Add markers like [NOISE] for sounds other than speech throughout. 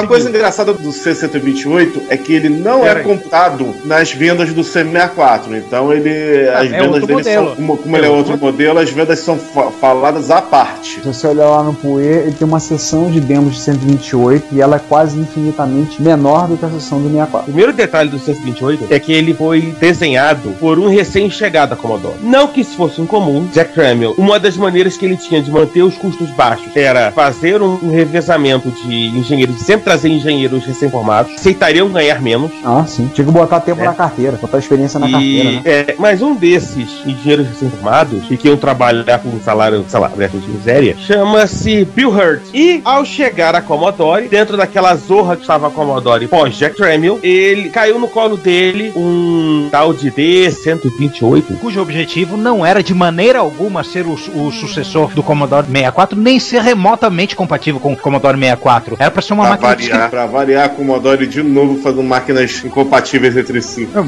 Uma coisa engraçada do C128 é que ele não é Pera aí. computado nas vendas do C64. Então ele. as é vendas outro dele modelo. são. Como, como ele é outro modelo, as vendas são fa- faladas à parte. Se você olhar lá no PUE, ele tem uma seção de demos de 128 e ela é quase infinitamente menor do que a seção do 64. O primeiro detalhe do 128 é que ele foi desenhado por um recém-chegado a Commodore. Não que isso fosse incomum, Jack Tramiel, uma das maneiras que ele tinha de manter os custos baixos era fazer um, um revezamento de engenheiros, sempre trazer engenheiros recém-formados, aceitariam ganhar menos. Ah, sim. Tinha que botar tempo É. na carteira, botar experiência na carteira, E, né? é, mas um desses engenheiros recém-formados e que iam trabalhar com um salário, sei lá, aberto de miséria, chama-se Bill Hurt. E ao chegar a Commodore, dentro daquela zorra que estava a Commodore pós Jack Tramiel, ele caiu no colo dele um tal de D128. cujo objetivo não era de maneira alguma ser o, o sucessor do Commodore 64, nem ser remotamente compatível com o Commodore 64. Era para ser uma Pra máquina variar, [LAUGHS] pra variar, a Commodore de novo fazendo máquinas incompatíveis entre si. Não,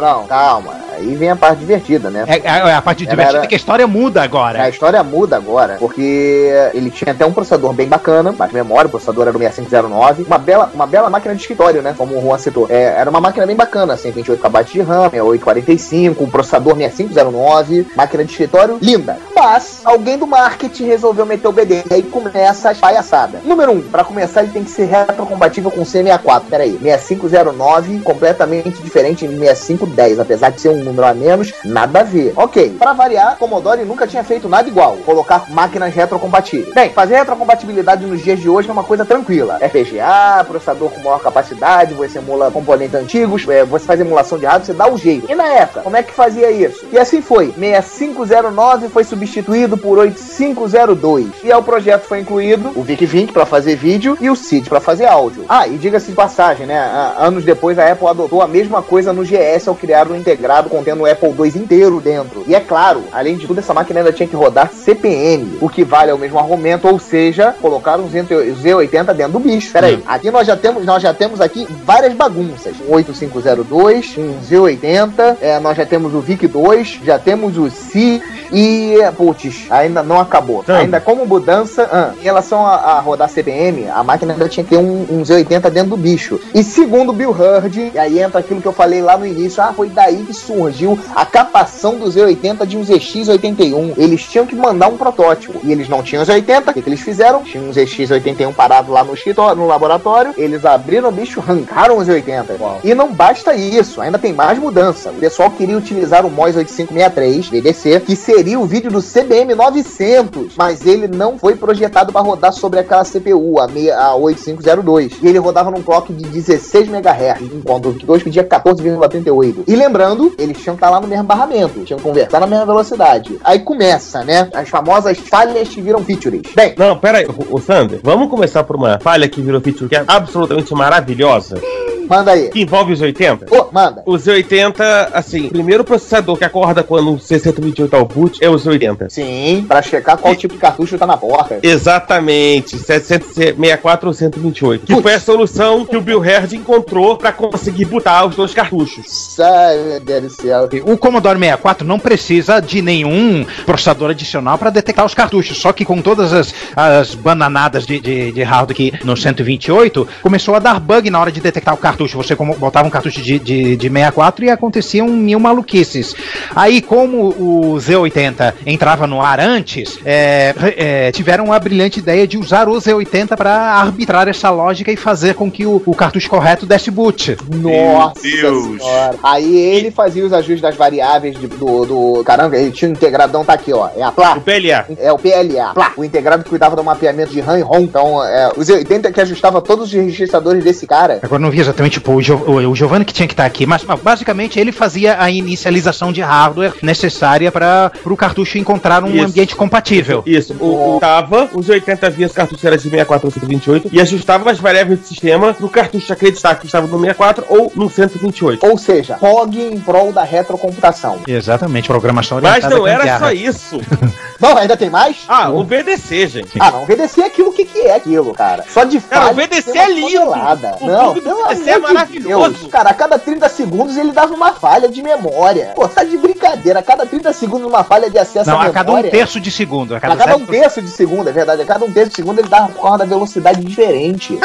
não, calma. Aí vem a parte divertida, né? É, é- é a parte divertida era- que a história muda agora. A história muda agora, porque ele tinha até um processador bem bacana, mais memória, o processador era o 6509, uma bela, uma bela máquina de escritório, né? Como o Juan citou. É, era uma máquina bem bacana, 128 KB de RAM, 845, um processador 6509, máquina de escritório linda. Mas alguém do marketing resolveu meter o BD, e aí começa as palhaçadas. Número 1, um, pra começar ele tem que ser retrocompatível com o C64. Peraí, 6509, completamente diferente de 6510, apesar de ser um número a menos, nada a ver. Ok, pra variar, Commodore nunca tinha feito nada igual, colocar máquinas retrocompatíveis. Bem, fazer retrocompatibilidade nos dias de hoje é uma coisa tranquila. FPGA, processador com maior capacidade, você emula componentes antigos, é, você faz emulação de hardware, você dá o jeito. E na época, como é que fazia isso? E assim foi. 6509 foi substituído por 8502. E ao projeto foi incluído o VIC-20 para fazer vídeo e o CID para fazer áudio. Ah, e diga-se de passagem, né? Anos depois a Apple adotou a mesma coisa no GS ao criar um integrado contendo o Apple II inteiro dentro. E é claro, além de tudo, essa máquina ainda tinha que rodar CPM, o que vale ao mesmo argumento, ou seja, colocar um Z80 dentro do bicho. Pera aí, aqui nós já temos, nós já temos aqui várias bagunças. Um 8502, um Z80, é, nós já temos o VIC-2, já temos o C e, putz, ainda não acabou. Então. Ainda como mudança, ah, em relação a, a rodar CPM, a máquina ainda tinha que ter um, um Z80 dentro do bicho. E segundo Bill Hurd, e aí entra aquilo que eu falei lá no início, ah, foi daí que surgiu a capação do Z80 de um ZX81. Eles tinham que mandar um protótipo. E eles não tinham Z80, o que, que eles fizeram? Tinha um ZX81 parado lá no escritório, no laboratório, eles abriram o bicho, arrancaram o Z80. E não basta isso, ainda tem mais mudança. O pessoal queria utilizar o MOS 8563 VDC, que seria o vídeo do CBM 900, mas ele não foi projetado para rodar sobre aquela CPU, a, meia- a 8502. E ele rodava num clock de 16 MHz, enquanto o VIC-2 pedia 14,38. E lembrando, eles tinham que estar lá no mesmo barramento, tinham que conversar na mesma velocidade. Aí começa, né? As famosas falhas que viram features. Bem, Não, pera aí, o, o Sander, vamos começar por uma falha que virou feature que é absolutamente maravilhosa, manda aí. que envolve os 80. Ô, manda. O Z80, assim, o primeiro processador que acorda quando o 628 tá ao boot é o Z80. Sim, pra checar qual tipo de cartucho tá na porta. Exatamente, 764 ou 128. Que Putz. foi a solução que o Bill Herd encontrou pra conseguir botar os dois cartuchos. Ai, meu Deus do céu. O Commodore 64 não precisa de nenhum processador adicional para detectar os cartuchos, só que com todas as, as bananadas de, de, de hardware aqui no 128, começou a dar bug na hora de detectar o cartucho cartucho. Você como- botava um cartucho de, de, de 64 e aconteciam mil maluquices. Aí, como o Z80 entrava no ar antes, é, é, tiveram a brilhante ideia de usar o Z80 para arbitrar essa lógica e fazer com que o, o cartucho correto desse boot. Nossa Deus. senhora. Aí ele fazia os ajustes das variáveis de- do, do. Caramba, ele tinha um integradão, tá aqui, ó. É a O placa. PLA. É o PLA, Plá. o integrado que cuidava do mapeamento de RAM e ROM. Então, é, os 80 que ajustava todos os registradores desse cara. Agora não vi exatamente tipo, o, Gio- o, o Giovanni que tinha que estar aqui, mas mas, basicamente ele fazia a inicialização de hardware necessária para o cartucho encontrar um Isso. ambiente compatível. Isso, o, o tava, os 80 via cartucho era de 64 ou 128 e ajustava as variáveis do sistema pro cartucho acreditar que estava no 64 ou no 128. Ou seja, POG em prol da retrocomputação. Exatamente, programação Mas orientada não à era só isso. [LAUGHS] Não, ainda tem mais? Ah, o VDC, gente. Ah, não, VDC é aquilo que, que é aquilo, cara. Só de Cara, o VDC é lindo. O Não, pelo VDC é de maravilhoso. Deus. Cara, a cada 30 segundos ele dava uma falha de memória. Pô, tá de brincadeira. A cada 30 segundos uma falha de acesso Não, à a cada um terço de segundo. A A cada, cada um terço de segundo, é verdade. A cada um terço de segundo ele dava por causa da velocidade diferente.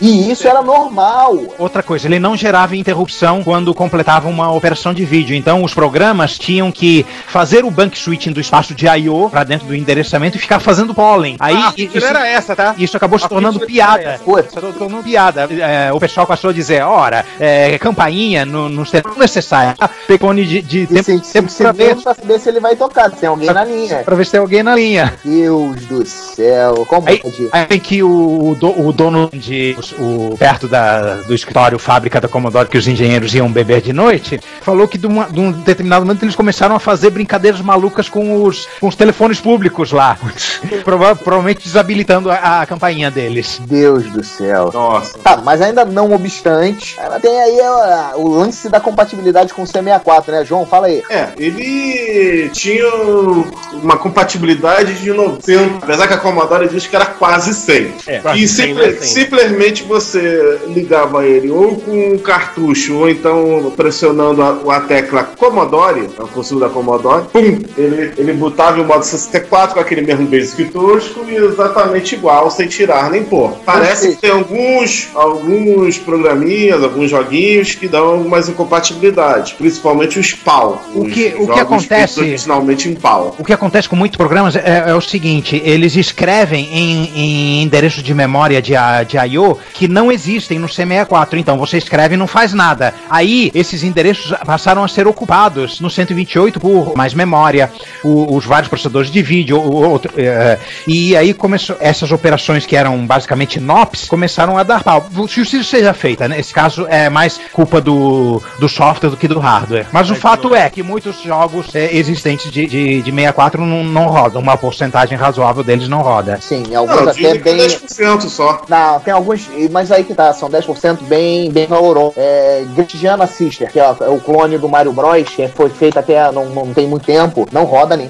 e isso era normal. Outra coisa, ele não gerava interrupção quando completava uma operação de vídeo. Então, os programas tinham que fazer o bank switching do espaço de I/O para dentro do endereçamento e ficar fazendo polling. Aí Ah, isso era essa, tá? isso acabou se A tornando piada. Putz, Se tornou piada. É, o pessoal passou a dizer, ora, é, campainha no, no tempo necessário. Pecone de, de e tempo, tempo pra ver, pra saber se ele vai tocar, se tem alguém na linha. pra ver se tem alguém na linha. Deus do céu, como Aí, pode? aí tem que o, do- o dono de o, perto da, do escritório fábrica da Commodore que os engenheiros iam beber de noite falou que de, uma- de um determinado momento eles começaram a fazer brincadeiras malucas com os, com os telefones públicos lá, [LAUGHS] Prova- provavelmente desabilitando a, a campainha deles. Deus do céu. Nossa. Tá, mas ainda não obstante, ela tem aí ó, o lance da compatibilidade com o C64, né, João? Fala aí. É, ele tinha uma compatibilidade de 90, apesar que a Commodore diz que era quase 100. É, E simple- 100, né, 100. simplesmente você ligava ele ou com um cartucho, ou então pressionando a, a tecla Commodore, a consigo da Commodore, pum, ele, ele botava o modo 64 com aquele mesmo basic tosco e exatamente igual, sem tirar nem pôr. Parece que tem alguns, alguns programinhas, alguns joguinhos que dão algumas incompatibilidades, principalmente os PAL. O que- o que acontece- feitos Originalmente em PAL. O que acontece com muitos programas é, é o seguinte: eles escrevem em, em endereços de memória de, a- de I/O que não existem no C64. Então você escreve e não faz nada. Aí esses endereços passaram a ser ocupados no 128 por mais memória, o- os vários processadores de vídeo, o outro, é, e aí começou essas operações que eram basicamente NOPs começaram a dar pau. Se isso seja feita, nesse caso é mais culpa do, do software do que do hardware. Mas o fato é que muitos jogos é, existentes de, de, de 64 não, não rodam, uma porcentagem razoável deles não roda. Sim, alguns Não, até é bem. 10% só. Não, tem alguns, mas aí que tá, são 10% bem, bem valorosos. É, Gretgiana Sister, que é, é o clone do Mario Bros, que foi feito até não, não tem muito tempo, não roda nem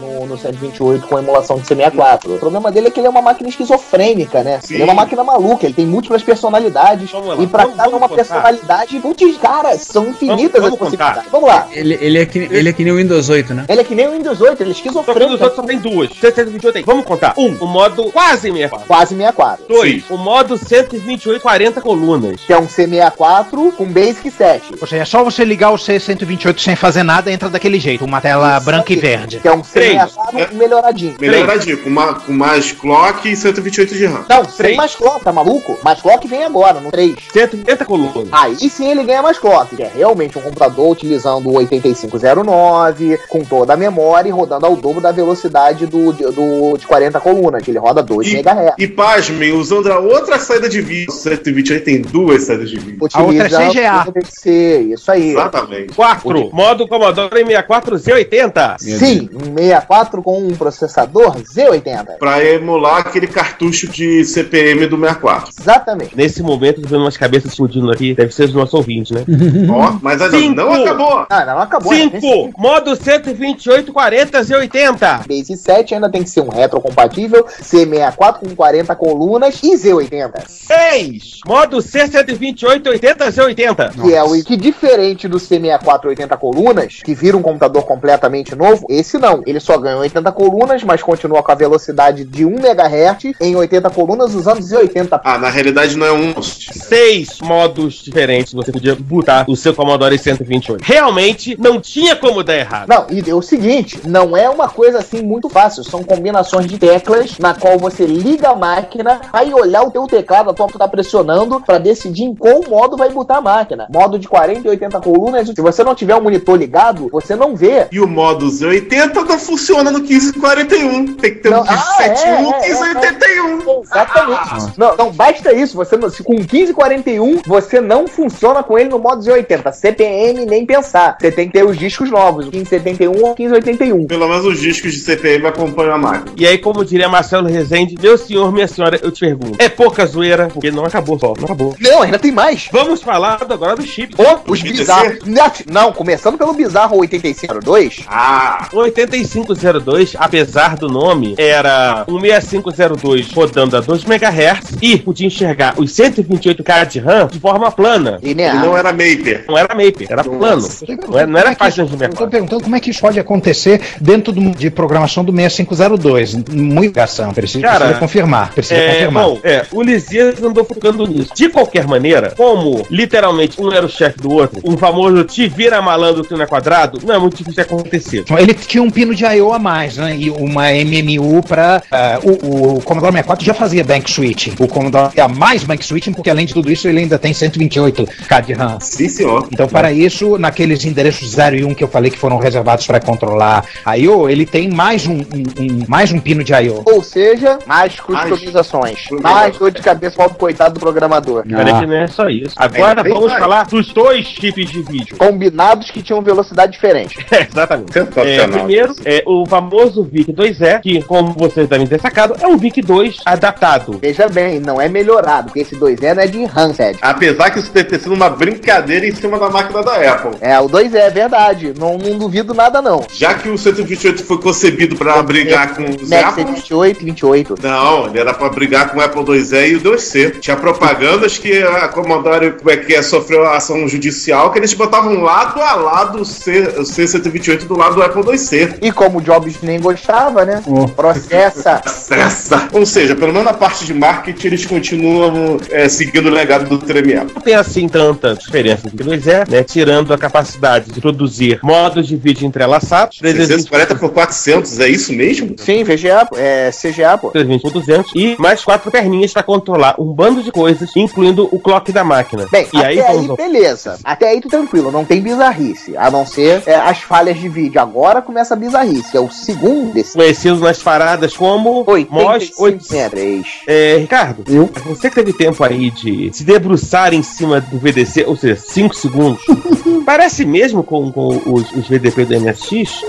no, no 128 com emulação de 64. O problema dele é que ele é uma máquina esquizofrênica, né? Sim. Ele é uma máquina maluca, ele tem múltiplas personalidades. Vamos lá. E pra vamos, cada uma contar. personalidade, putz, caras são infinitas vamos, vamos as possibilidades. Vamos lá. Ele, ele, é que, ele é que nem o Windows 8, né? Ele é que nem o Windows 8, ele é esquizofrênico. O Windows 8 só tem duas. 128 tem. Vamos contar. Um, o modo quase 64. Quase 64. Dois, Sim. o modo 128, 40 colunas. Que é um C64 com Basic 7. Ou seja, é só você ligar o C128 sem fazer nada, entra daquele jeito, uma tela Isso branca aqui. e verde. Que é um C64 3. melhoradinho. Melhoradinho, com, com mais clock e 128 de RAM. Não, 3. sem mais clock, tá maluco? Mais clock vem agora, no 3. 180 colunas. Aí sim ele ganha mais clock, que é realmente um computador utilizando o 8509, com toda a memória e rodando ao dobro da velocidade do, do, de 40 colunas. que Ele roda 2 e, MHz. E pasmem, usando a outra saída de vídeo, 128 tem duas saídas de vídeo. Utiliza a outra é CGA. Ser, isso aí. Exatamente. 4. Modo Commodore 64 Z80. Sim, 64. 64 com um processador Z80. Pra emular aquele cartucho de CPM do 64. Exatamente. Nesse momento, tô vendo umas cabeças explodindo aqui. Deve ser os nossos ouvintes, né? [LAUGHS] Ó, mas ainda Cinco. não acabou. Ah, não acabou. né? 5, modo 128 40 Z80. Base 7 ainda tem que ser um retrocompatível C64 com 40 colunas e Z80. 6, modo C128 80 Z80. Que é o que diferente do C64 80 colunas, que vira um computador completamente novo, esse não. Ele só ganhou 80 colunas, mas continua com a velocidade de 1 MHz em 80 colunas usando 280. Ah, na realidade não é um. Seis modos diferentes você podia botar o seu Commodore 128. Realmente não tinha como dar errado. Não, e é o seguinte, não é uma coisa assim muito fácil, são combinações de teclas na qual você liga a máquina, vai olhar o teu teclado, a tua que tá pressionando para decidir em qual modo vai botar a máquina. Modo de 40 e 80 colunas, se você não tiver o monitor ligado, você não vê. E o modo Z80 não funciona no 1541. Tem que ter não, um 1571 ah, é, 1581. É, é, é. exatamente. Ah, não, não, basta isso. Você, com 1541, você não funciona com ele no modo Z80. CPM nem pensar. Você tem que ter os discos novos, o 1571 ou 1581. Pelo menos os discos de CPM acompanham a máquina. E aí, como diria Marcelo Rezende, meu senhor, minha senhora, eu te pergunto. É pouca zoeira, porque não acabou só. Não acabou. Não, ainda tem mais. Vamos falar agora do chip. Oh, os bizarros. Não, começando pelo bizarro 8502. Ah, 85 6502, apesar do nome, era um 6502 rodando a 2 MHz e podia enxergar os 128K de RAM de forma plana. E não era Maper. Não era Maper, era Nossa. plano. É- não era, não é era página de memória. Estou perguntando como é que isso pode acontecer dentro do, de programação do 6502. Muita ligação. Precisa, Cara, precisa confirmar. Precisa é, confirmar. Bom, é, o Lisias andou focando nisso. De qualquer maneira, como literalmente um era o chefe do outro, um famoso te vira malandro, tu não é quadrado, não é muito difícil de acontecer. Ele tinha um pino de I.O. a mais, né? E uma MMU para o, o Commodore 64 já fazia bank switching. O Commodore tinha mais bank switching porque além de tudo isso ele ainda tem 128K de RAM. Sim, senhor. Então, para isso, naqueles endereços 0 e 1 que eu falei que foram reservados para controlar a I.O., ele tem mais um, um- um- mais um pino de I.O. Ou seja, mais customizações. Mais dor de cabeça para o coitado do programador. Parece que não é só isso. Agora É, vamos mais. falar dos dois tipos de vídeo. Combinados que tinham velocidade diferente. [LAUGHS] É, exatamente. É, Sensacional. primeiro, é o famoso VIC 2E, que, como vocês devem ter sacado, é um VIC 2 adaptado. Veja bem, não é melhorado, porque esse 2E não é de Handset. Apesar que isso deve ter sido uma brincadeira em cima da máquina da Apple. É, o 2E é verdade. Não, não duvido nada, não. Já que o 128 foi concebido pra brigar com os Mac Apple. 28, 28. Não, ele era pra brigar com o Apple IIe e o 2C. Tinha propagandas que a Commodore como é que é, sofreu ação judicial que eles botavam lado a lado o, C, o C128 do lado do Apple IIc. E como o Jobs nem gostava, né? Oh. Processa. Acessa. Ou seja, pelo menos na parte de marketing eles continuam é, seguindo o legado do Tremiel. Não tem assim tanta diferença entre o 2E, né? Tirando a capacidade de produzir modos de vídeo entrelaçados, 320 340 por 400, é isso mesmo? Sim, VGA, é CGA, pô. 320 por 200 e mais quatro perninhas para controlar um bando de coisas, incluindo o clock da máquina. Bem, e até aí aí, vamos beleza. Até aí tu tranquilo, não tem bizarrice. A não ser é, as falhas de vídeo. Agora começa a bizarrice. É o segundo desse. conhecido nas paradas como MOS 8. 8563. É, Ricardo, Eu? você que teve tempo aí de se debruçar em cima do VDC, ou seja, 5 segundos, [LAUGHS] parece mesmo com, com os, os VDP do MSX?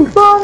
Então,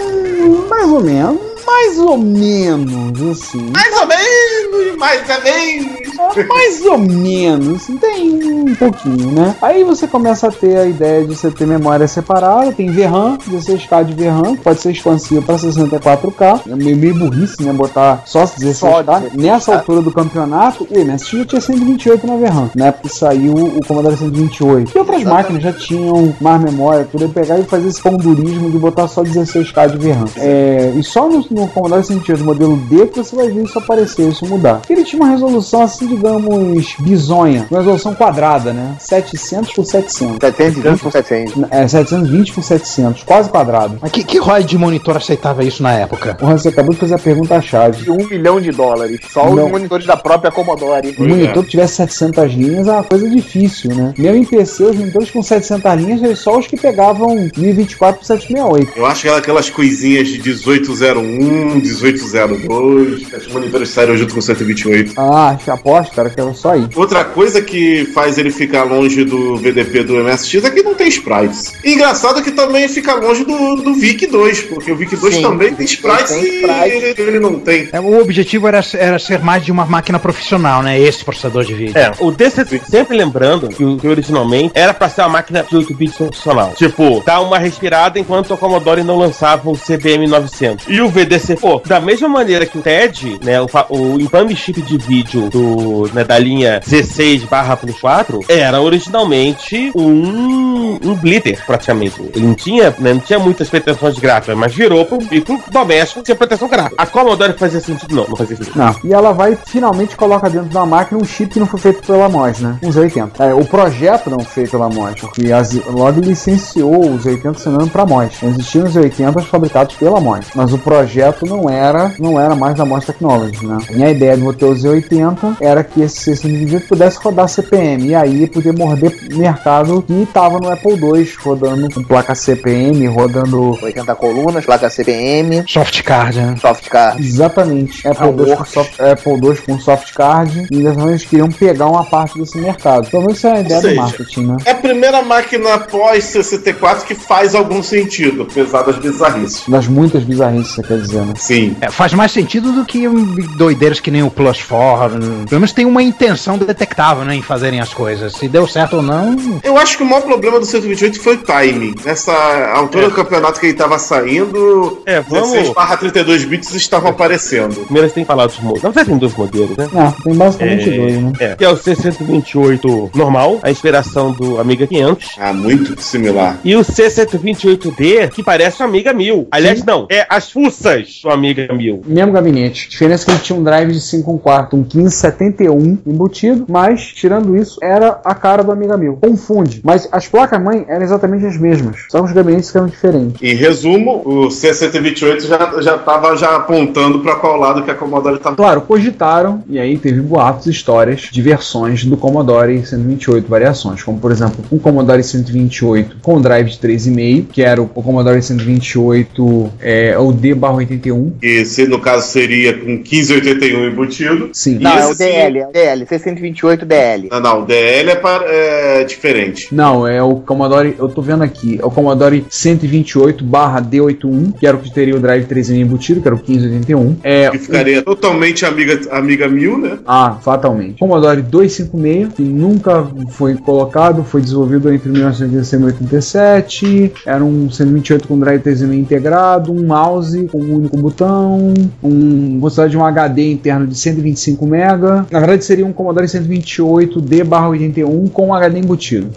mais ou menos. Mais ou menos, assim. Mais ou menos, mais menos. É, mais ou menos, tem um pouquinho, né? Aí você começa a ter a ideia de você ter memória separada, tem VRAM, 16K de VRAM, que pode ser expansivo para 64K. É meio, meio burrice, né? Botar só 16K. Só Nessa altura do campeonato, o MSX já tinha 128 na VRAM, na época que saiu o Commodore 128. E outras máquinas já tinham mais memória, tudo. Eu pegar e fazer esse pão durismo de botar só 16K de VRAM. É, e só no, no Commodore 128 modelo D que você vai ver isso aparecer, isso mudar. Ele tinha uma resolução assim, digamos, bizonha. Uma resolução quadrada, né? 700 por 700. 720 por 700. É, 720 por 700, quase quadrado. Mas que, que raio de monitor aceitava isso na época? Porra, você acabou de fazer a pergunta-chave. Um milhão de dólares. Só Não. os monitores da própria Commodore. Um monitor que tivesse 700 linhas é uma coisa difícil, né? Mesmo em PC, os monitores com 700 linhas eram só os que pegavam 1024 por 768. Eu acho que era aquelas coisinhas de 1801, 1802, que os monitores saíram junto com o 128. Ah, aposto, cara, que era só aí. Outra coisa que faz ele ficar longe do VDP do MSX é que não tem sprites. E engraçado que também fica longe do, do VIC 2, porque o VIC 2 Sim, também tem VIC 2 sprites tem e sprites. ele, ele não tem. É, O objetivo era, era ser mais de uma máquina profissional, né? Esse processador de vídeo. É, o DC, sempre lembrando que, o- que originalmente era pra ser uma máquina de 8 bits funcional. Tipo, dar uma respirada enquanto o Commodore não lançava o CBM 900. E o VDC, pô, da mesma maneira que o TED, né, o, o Chip de vídeo do né, da linha 16 barra plus 4 era originalmente um, um blitter, praticamente. Ele não tinha, né, não tinha muitas pretensões gráficas, mas virou para um micro doméstico sem pretensão gráfica. A Commodore fazia sentido? Não, não fazia sentido. Não. E ela vai finalmente coloca dentro da máquina um chip que não foi feito pela MOS, né? Uns 80. É, o projeto não foi feito pela MOS, porque a Zilog licenciou os 80 se não me engano, pra MOS. Não existiam os 80 fabricados pela MOS. Mas o projeto não era, não era mais da MOS Technology, né? E a ideia de botar os 80 era que esse 628 pudesse rodar CPM. E aí poder morder mercado que estava no Apple II, rodando com placa CPM, rodando 80 colunas, placa CPM, Soft card, né? soft card. Exatamente. Apple, Ah, II com soft, Apple II com soft card. E eles queriam pegar uma parte desse mercado. Pelo menos essa é a ideia seja, do marketing, né? É a primeira máquina pós-64 que faz algum sentido, apesar das bizarrices. Das muitas bizarrices, você quer dizer, né? Sim. É, faz mais sentido do que doideiros que nem o Plus 4. Pelo menos tem uma intenção detectável, né, em fazerem as coisas. Se deu certo ou não, Eu acho que o maior problema do 128 foi o timing. Nessa altura do campeonato que ele estava saindo, É, vamos- 16 barra 32 bits estavam aparecendo. Primeiro você tem que falar dos modelos. Na verdade, tem dois modelos, né? Ah, tem basicamente dois, né? É, que é o C128 normal, a inspiração do Amiga 500. Ah, muito similar. E o C128D, que parece o Amiga 1000. Aliás, não, é as fuças do Amiga 1000. Mesmo gabinete. A diferença é que ele tinha um drive de 5 1 quarto, um 1571 embutido, mas, tirando isso, era a cara do Amiga 1000. Confunde. Mas as placas-mãe eram exatamente as mesmas. Só que os gabinetes eram diferentes. Em resumo, o C128 já, já tava já apontando para qual lado que a Commodore estava. Claro, cogitaram, e aí teve boatos, histórias de versões do Commodore 128, variações, como por exemplo, um Commodore 128 com drive de 3,5, que era o Commodore 128 é, o D/81. Que se no caso seria com 1581 embutido. Sim. Não, é o DL, é o DL, 628 DL. Ah, não, o DL é, para- é diferente. Não, é o Commodore, eu tô vendo aqui, é o Commodore 128 D81, que era o que teria o drive 3,5 embutido, que era o 1581. É, Que ficaria totalmente amiga, amiga 1000, né? Ah, fatalmente. Commodore 256, que nunca foi colocado, foi desenvolvido entre 1986 e 1987. Era um 128 com drive 3,5 integrado, um mouse com um único botão, um possibilidade de um HD interno de 125 MB. Na verdade, seria um Commodore 128 D/81 com HD embutido.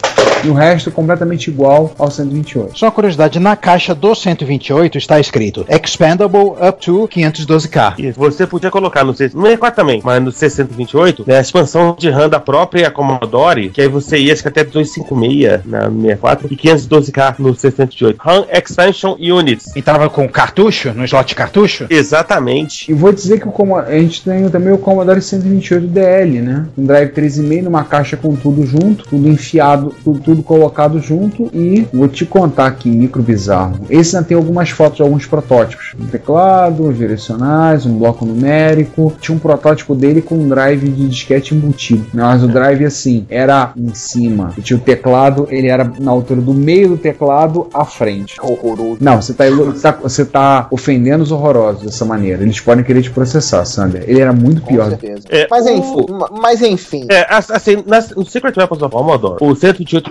E o resto completamente igual ao 128. só uma curiosidade, na caixa do 128 está escrito Expandable up to 512K. Isso, você podia colocar no C, no 64 também, mas no C128, né, a expansão de RAM da própria Commodore, que aí você ia acho que até 256 na no 64 e 512K no C128. RAM Expansion Units. Entrava com cartucho, no slot de cartucho? Exatamente. E vou dizer que o a gente tem também o Commodore 128 DL, né? Um drive 3,5 numa caixa com tudo junto, tudo enfiado, tudo, tudo colocado junto. E vou te contar aqui, micro bizarro. Esse ainda tem algumas fotos de alguns protótipos: um teclado, direcionais, um bloco numérico. Tinha um protótipo dele com um drive de disquete embutido. Mas o drive, assim, era em cima. E tinha o teclado, ele era na altura do meio do teclado à frente. Horroroso. Não, você tá, tá- você tá ofendendo os horrorosos dessa maneira. Eles podem querer te processar, Sander. Ele era muito Com pior. certeza. É, Mas o- enfim, ma- mas enfim. É, as- assim, no Secret Weapons of Commodore, o 128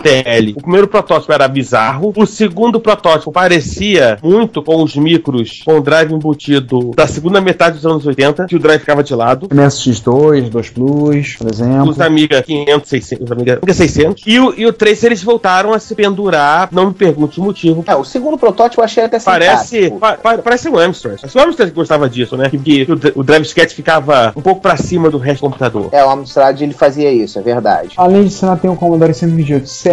O primeiro protótipo era bizarro, o segundo protótipo parecia muito com os micros com o drive embutido da segunda metade dos anos 80, que o drive ficava de lado. MSX2, 2 Plus, por exemplo. Os Amiga 500, 600, os Amiga, Amiga 600. E o, e o 3 eles voltaram a se pendurar, não me pergunte o motivo. É, o segundo protótipo eu achei até Parece, pa- pa- parece um Amstrad. Acho que o Amstrad que gostava disso, né? Que, que o, o drive sketch ficava um pouco pra cima do resto do computador. É, o Amstrad ele fazia isso, é verdade. Além disso, ainda tem o Commodore 128 CR,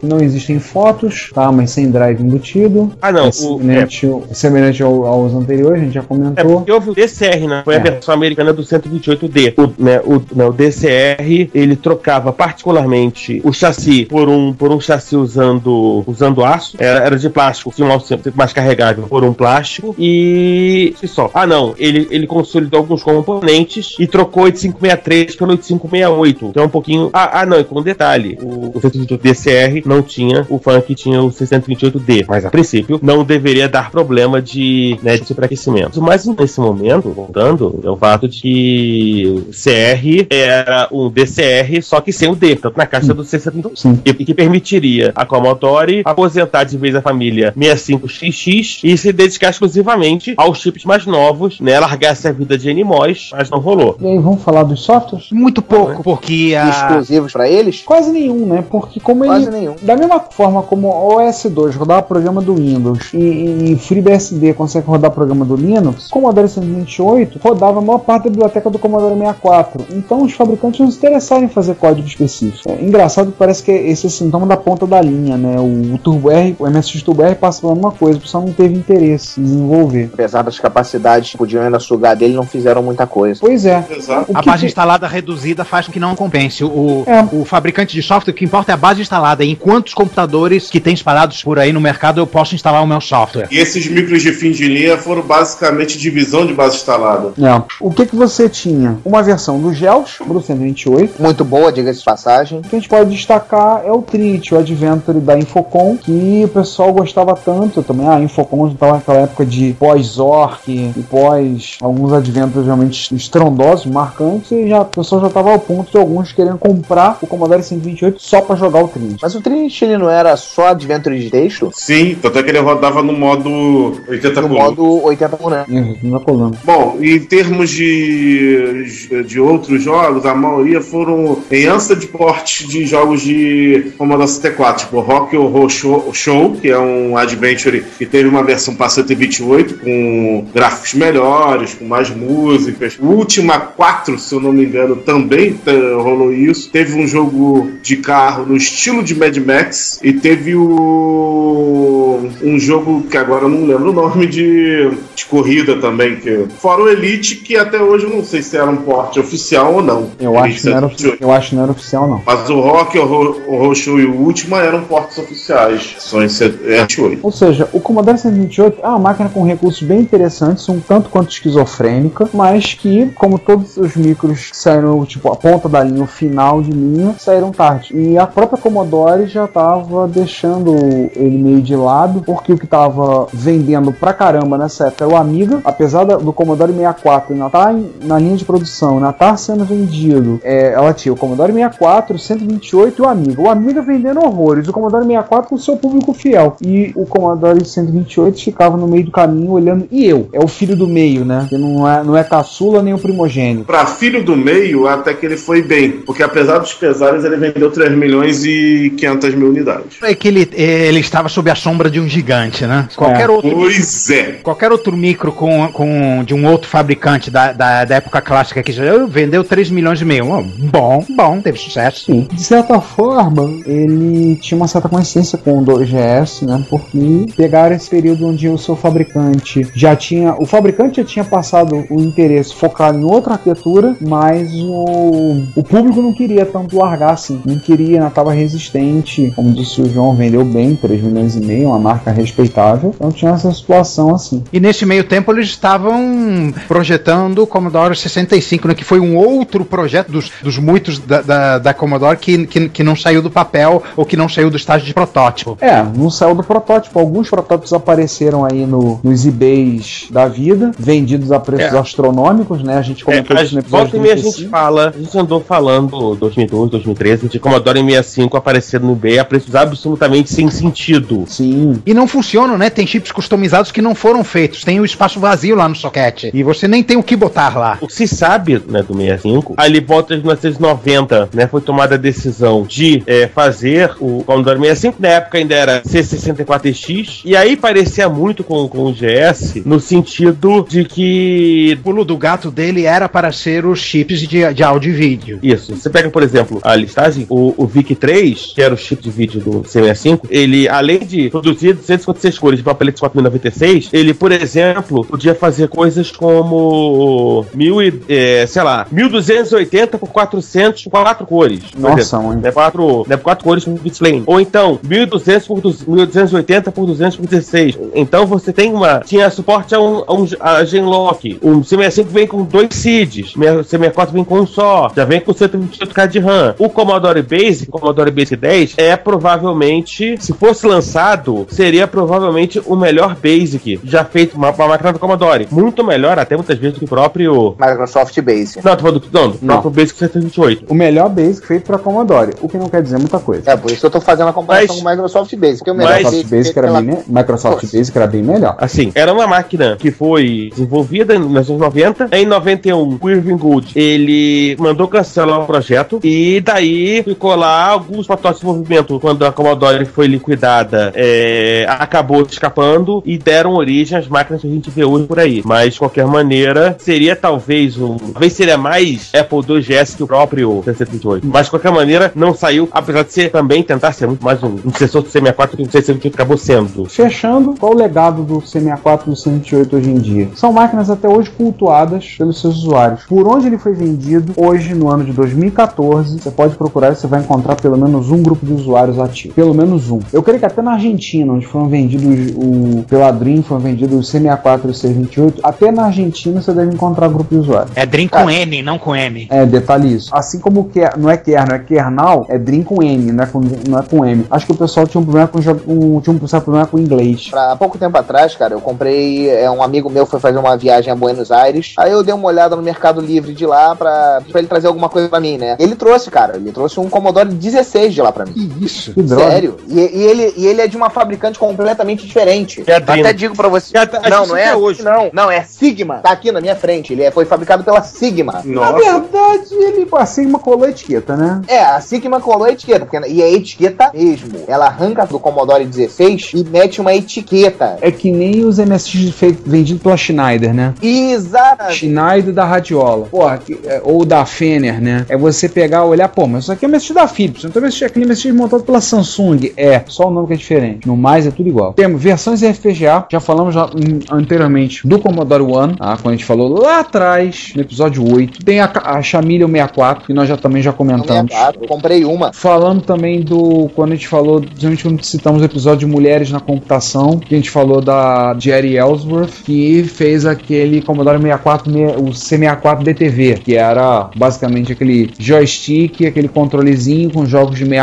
que não existem fotos, tá? Mas sem drive embutido. Ah, não. É O, é, semelhante, semelhante ao- aos anteriores, a gente já É comentou. porque houve o DCR, né? Foi a É. versão americana do 128D. O, né, o, né, o DCR, ele trocava particularmente o chassi por um, por um chassi usando, usando aço. Era, era de plástico, um sempre mais carregável por um plástico. E. e só. Ah, não. Ele, ele consolidou alguns componentes e trocou o 8563 pelo 8568. Então é um pouquinho. Ah, ah não. E com um detalhe: o, o 128 DCR não tinha o funk, tinha o 628D. Mas a princípio não deveria dar problema de, né, de superaquecimento. Mas nesse momento, voltando, é o fato de que o CR era um DCR, só que sem o D, tanto na caixa do 628 e que permitiria a Commodore aposentar de vez a família 65XX e se dedicar exclusivamente aos chips mais novos, né? Largasse a vida de N-MOS, mas não rolou. E aí, vamos falar dos softwares? Muito pouco, porque a. Exclusivos pra eles? Quase nenhum, né? Porque como Quase nenhum. Da mesma forma como o OS2 rodava programa do Windows e, e FreeBSD consegue rodar programa do Linux, o Commodore 128 rodava a maior parte da biblioteca do Commodore 64. Então os fabricantes não se interessaram em fazer código específico. É engraçado que parece que esse é sintoma da ponta da linha, né? O, Turbo R, o MSX Turbo R passa pela mesma coisa, o pessoal não teve interesse em desenvolver. Apesar das capacidades que podiam ainda sugar dele, não fizeram muita coisa. Pois é. Exato. O A base que- instalada reduzida faz com que não compense. O, É. o fabricante de software, o que importa é a base instalada. Em quantos computadores que tem espalhados por aí no mercado eu posso instalar o meu software? E esses micros de fim de linha foram basicamente divisão de base instalada. É. O que que você tinha? Uma versão do GELS pro 128. Muito boa, diga-se de passagem. O que a gente pode destacar é o Trinity, o Adventure da Infocom, que o pessoal gostava tanto também. Ah, a Infocom já estava naquela época de pós-Zork e pós alguns Adventures realmente estrondosos, marcantes, e já, o pessoal já estava ao ponto de alguns querendo comprar o Commodore 128 só para jogar o Trinity. Mas o Trinity ele não era só Adventure de texto? Sim, tanto é que ele rodava no modo 80 No modo 80 por ano. Isso, na coluna. Bom, em termos de, de outros jogos, a maioria foram em ânsia de porte de jogos de Commodore 64, tipo Rock Horror Show, Show, que é um adventure que teve uma versão para 128 com gráficos melhores, com mais músicas. O Ultima 4, se eu não me engano, também tá, rolou isso. Teve um jogo de carro no estilo de Mad Max e teve o um jogo que agora eu não lembro o nome de, de corrida também, que fora o Elite, que até hoje eu não sei se era um porte oficial ou não. Eu acho, que não era, ofi- 128. eu acho não era oficial, não. Mas o Rock, o o Roxo e o Última eram portes oficiais. São em 78. Ou seja, o Commodore 128 é uma máquina com recursos bem interessantes, um tanto quanto esquizofrênica, mas que, como todos os micros que saíram, tipo, a ponta da linha, o final de linha, saíram tarde. E a própria Commodore já estava deixando ele meio de lado, porque o que estava vendendo pra caramba nessa época era o Amiga, apesar do Commodore 64 ainda estar na linha de produção, ainda estar sendo vendido, é, ela tinha o Commodore 64, o 128 e o Amiga. O Amiga vendendo horrores, o Commodore 64 com o seu público fiel. E o Commodore 128 ficava no meio do caminho olhando. E eu? É o filho do meio, né? Que não é, não é caçula nem o primogênito. Pra filho do meio, até que ele foi bem. Porque apesar dos pesares, ele vendeu 3 milhões e 500 mil unidades. É que ele, ele estava sob a sombra de um gigante, né? Qualquer outro. Pois é. Qualquer outro micro com, com de um outro fabricante da, da, da época clássica que já vendeu 3 milhões e meio. Bom, bom, teve sucesso. Sim. De certa forma, ele tinha uma certa consciência com o 2GS, né? Porque pegaram esse período onde o seu fabricante já tinha. O fabricante já tinha passado o interesse focado em outra arquitetura, mas o, o público não queria tanto largar assim. Não queria, ainda estava resistente. Como disse o João, vendeu bem, 3 milhões e meio, uma marca respeitável. Então tinha essa situação assim. E nesse meio tempo eles estavam projetando o Commodore 65, né, que foi um outro projeto dos, dos muitos da, da, da Commodore que, que, que não saiu do papel ou que não saiu do estágio de protótipo. É, não saiu do protótipo. Alguns protótipos apareceram aí no, nos eBays da vida, vendidos a preços É. astronômicos, né? A gente É, comentou a isso no gente, volta episódio e meia a gente 35. fala, a gente andou falando 2012, 2013, de Commodore 65 aparecendo no eBay a preços absolutamente sem sentido. Sim. E não funcionam, né? Tem chips customizados que não foram feitos. Tem o espaço vazio lá no soquete. E você nem tem o que botar lá. O que se sabe né, do 65, ali volta de 1990, né, foi tomada a decisão de é, fazer o Commodore 65, na época ainda era C64X, e aí parecia muito com, com o GS, no sentido de que O pulo do gato dele era para ser os chips de, de áudio e vídeo. Isso. Você pega, por exemplo, a listagem, o, o VIC-3, que era o chip de vídeo do C65, ele, além de produzir 256 cores de papelete 4096, ele, por exemplo, podia fazer coisas como mil e, é, sei lá, 1280 por 400 por quatro cores. Nossa, mãe. Né, quatro, né, quatro cores com bitplane. Ou então, 1200 por 200 1280 por 200 por 16. Então você tem uma. Tinha suporte a um, a um a Genlock. O C65 vem com dois seeds. O C64 vem com um só. Já vem com 128K de RAM. O Commodore Basic, o Commodore Basic 2010, é provavelmente, se fosse lançado, seria provavelmente o melhor Basic já feito uma, uma máquina do Commodore. Muito melhor, até muitas vezes, do que o próprio. Microsoft Basic. Não, tô falando do, não, do Não. próprio Basic 128. O melhor Basic feito pra Commodore, o que não quer dizer muita coisa. É, por isso que eu tô fazendo a comparação Mas- com o Microsoft Basic. Porque o melhor Microsoft Basic era pela- bem, Microsoft Poxa. Basic era bem melhor. Assim, era uma máquina que foi desenvolvida em 1990. Em 91, o Irving Gould, ele mandou cancelar o projeto e daí ficou lá alguns de desenvolvimento. Quando a Commodore foi liquidada, é, acabou escapando e deram origem às máquinas que a gente vê hoje por aí. Mas, de qualquer maneira, seria talvez um... Talvez seria mais Apple II GS que o próprio 128. Mas, de qualquer maneira, não saiu, apesar de ser também tentar ser muito mais um, sucessor do C64 que o C64 acabou sendo. Fechando, qual o legado do C64 e do 128 hoje em dia? São máquinas até hoje cultuadas pelos seus usuários. Por onde ele foi vendido, hoje, no ano de 2014, você pode procurar e você vai encontrar pelo menos um grupo de usuários ativo. Pelo menos um. Eu creio que até na Argentina, onde foram vendidos o, pela Dream, foram vendidos o C64 e o C28, até na Argentina você deve encontrar grupo de usuários. É Dream com N, não com M. É, detalhe isso. Assim como que não é kernel, é kernel, é Dream com N, não é com, não é com M. Acho que o pessoal tinha um problema com, um, tinha um problema com inglês. Pra, há pouco tempo atrás, cara, eu comprei. É, um amigo meu foi fazer uma viagem a Buenos Aires. Aí eu dei uma olhada no Mercado Livre de lá pra, pra ele trazer alguma coisa pra mim, né? Ele trouxe, cara. Ele trouxe um Commodore 16 de lá pra mim. Que isso? Que droga. Sério. E, e ele, e ele é de uma fabricante completamente diferente. É até digo pra você. A- a não, não é hoje. Não, não, é Sigma. Tá aqui na minha frente. Ele é- foi fabricado pela Sigma. Na Nossa. verdade, ele a Sigma colou a etiqueta, né? É, a Sigma colou a etiqueta, porque, e é etiqueta mesmo. Ela arranca do Commodore 16 e mete uma etiqueta. É que nem os MSX vendidos pela Schneider, né? Exatamente. Schneider da Radiola. Porra, que- é, ou da Fener, né? É você pegar, olhar, pô, mas isso aqui é MSX da Philips. Então MSX, aquele MSX montado pela Samsung. É, só o nome que é diferente. No mais, é tudo igual. Temos versões FPGA. Já falamos já, hum, anteriormente do Commodore One, tá? quando a gente falou lá atrás, no episódio 8. Tem a, a Chameleon 64, que nós já também já comentamos. Comprei uma. Falando também do. Quando a gente falou, principalmente quando citamos o episódio de Mulheres na Computação, que a gente falou da Jerry Ellsworth, que fez aquele Commodore 64, me- o C64 DTV, que era basicamente aquele joystick, aquele controlezinho com jogos de 64.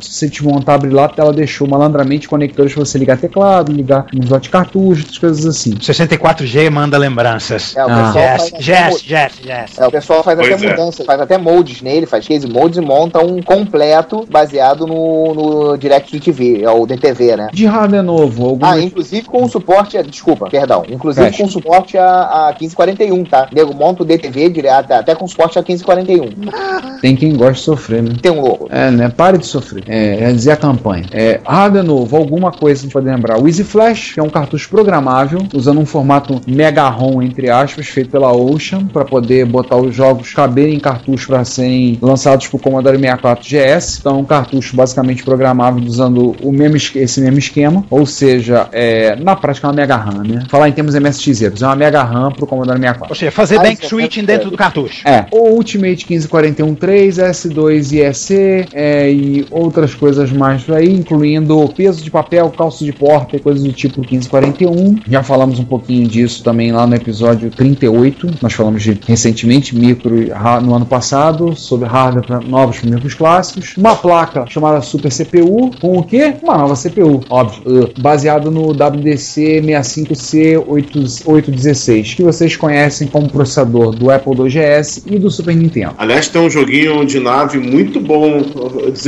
Se você desmontar, abrir lá, ela deixou malandramente conectores para você ligar teclado, ligar um slot de cartucho, coisas assim. 64G manda lembranças. É, o Ah. pessoal Yes, faz até yes, yes, yes. É, o pessoal faz Pois até é. mudanças, faz até moldes nele, faz case moldes e monta um completo baseado no, no Direct TV, é o DTV, né? De hardware novo, alguma Ah, inclusive com suporte, a, desculpa, perdão, inclusive Fecha. com suporte a, a 1541, tá? Nego monta o DTV direto, até com suporte a 1541. tem quem gosta de sofrer, né? Tem um louco. É, né? Pare de sofrer. É, é dizer a campanha. É, hardware novo, alguma coisa que a gente pode lembrar. O Easy Flash, que é um cartucho programável, usando um formato Mega ROM, entre aspas, feito pela Ocean, para poder botar os jogos caberem em cartucho para serem lançados pro Commodore 64 GS. Então, é um cartucho basicamente programável usando o mesmo, esse mesmo esquema, ou seja, é, na prática é uma Mega RAM, né? Falar em termos MSX, é uma Mega RAM pro Commodore 64. Ou seja, fazer Ah, bank é switching dentro do cartucho. É, o Ultimate 1541.3, S2 IEC é, e outras coisas mais aí, incluindo peso de papel, calço de porta e coisas do tipo 1541. Já falamos um pouquinho disso também lá no episódio 38. Nós falamos de recentemente micro no ano passado sobre hardware pra novos para micros clássicos. Uma placa chamada Super CPU com o quê? Uma nova CPU, óbvio, uh, baseado no WDC 65C816, que vocês conhecem como processador do Apple II GS e do Super Nintendo. Aliás, tem um joguinho de nave muito bom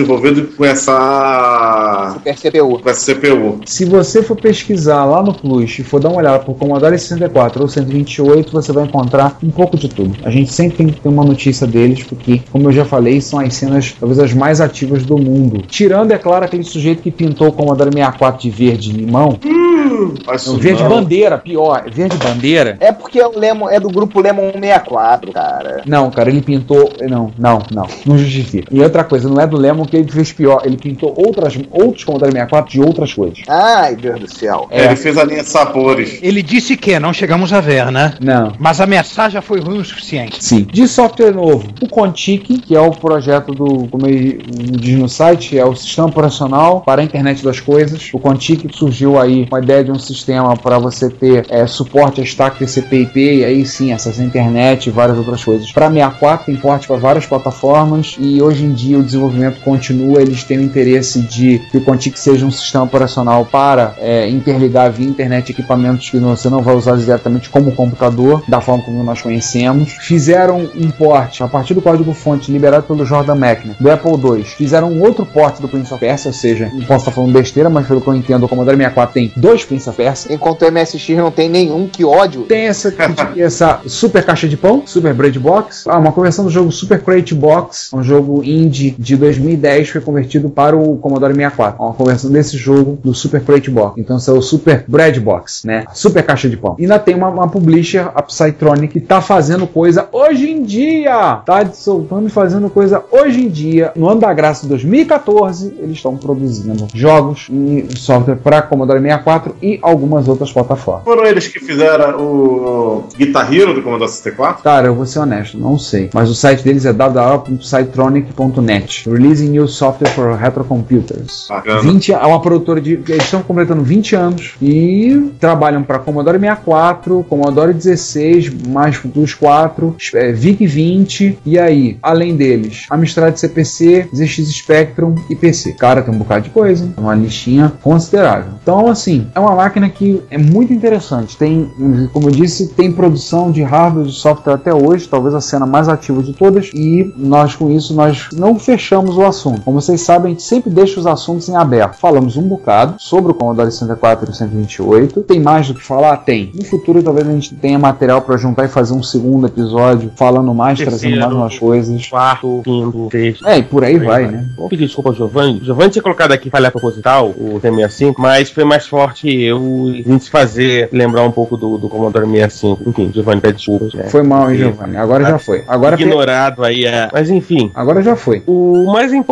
desenvolvido com essa, Super CPU. com essa CPU. Se você for pesquisar lá no Plus e for dar uma olhada por Commodore 64 ou 128, você vai encontrar um pouco de tudo. A gente sempre tem que ter uma notícia deles, porque, como eu já falei, são as cenas talvez as mais ativas do mundo. Tirando, é claro, aquele sujeito que pintou o Commodore 64 de verde limão. Não, isso verde não. bandeira, pior, verde bandeira. É porque o Lemon é do grupo Lemon 64, cara. Não, cara, ele pintou. Não, não, não. Não justifica. E outra coisa, não é do Lemon que ele fez pior. Ele pintou outras, outros Commodore 64 de outras coisas. Ai, Deus do céu. É, Ele fez a linha de sabores. Ele disse que, não chegamos a ver, né? Não. Mas a mensagem já foi ruim o suficiente. Sim. De software novo, o Contic, que é o projeto do, como ele diz no site, é o sistema operacional para a internet das coisas. O Contic surgiu aí com a ideia de um sistema para você ter é, suporte a stack TCP/IP e aí sim à internet e várias outras coisas. Para 64 tem porte para várias plataformas e hoje em dia o desenvolvimento continua, eles têm o interesse de que o Contic seja um sistema operacional para é, interligar via internet equipamentos que você não vai usar diretamente como computador, da forma como nós conhecemos. Fizeram um port a partir do código-fonte liberado pelo Jordan Mechner do Apple II. Fizeram um outro port do Prince of Persia, ou seja, não posso estar falando besteira, mas pelo que eu entendo, o Commodore 64 tem dois Prince of Persia. Enquanto o MSX não tem nenhum, que ódio. Tem essa, [LAUGHS] essa super caixa de pão, Super Bread Box. Ah, uma conversão do jogo Super Crate Box, um jogo indie de 2010, foi convertido para o Commodore 64. Uma conversão desse jogo do Super Crate Box. Então, esse é o Super Bread Box, né? Super caixa de pão. E ainda tem uma, uma publisher, a Psytronic, que tá fazendo coisa hoje em dia. Tá soltando e fazendo coisa hoje em dia. No ano da graça de 2014, eles estão produzindo jogos e software para Commodore 64 e algumas outras plataformas. Foram eles que fizeram o Guitar Hero do Commodore 64? Cara, eu vou ser honesto, não sei. Mas o site deles é www.psytronic.net. Releasing new software for retrocomputers. Bacana. 20, é uma produtora de. Eles estão completando 20 anos e trabalham para Commodore 64, Commodore 16, mais Plus 4, é, VIC 20 e aí, além deles, Amstrad CPC, ZX Spectrum e PC. Cara, tem um bocado de coisa, hein? É uma listinha considerável. Então, assim, é uma máquina que é muito interessante. Tem, como eu disse, tem produção de hardware e software até hoje, talvez a cena mais ativa de todas, e nós com isso nós não fechamos o assunto. Como vocês sabem, a gente sempre deixa os assuntos em aberto. Falamos um bocado sobre o Commodore 64 e o 128. Tem mais do que falar? Tem. No futuro talvez a gente tenha material para juntar e fazer um segundo episódio falando mais, trazendo mais umas coisas. Quarto, quinto, sexto. É, e por aí vai, né? Vou pedir desculpa ao Giovanni. Giovanni tinha colocado aqui falha proposital, o T65, mas foi mais forte eu e a gente se fazer lembrar um pouco do, do Commodore 65. Enfim, Giovanni pede desculpas. né? Foi mal, hein, Giovanni? Agora já foi. Agora, ignorado aí. É. Mas enfim. agora já foi. O mais importante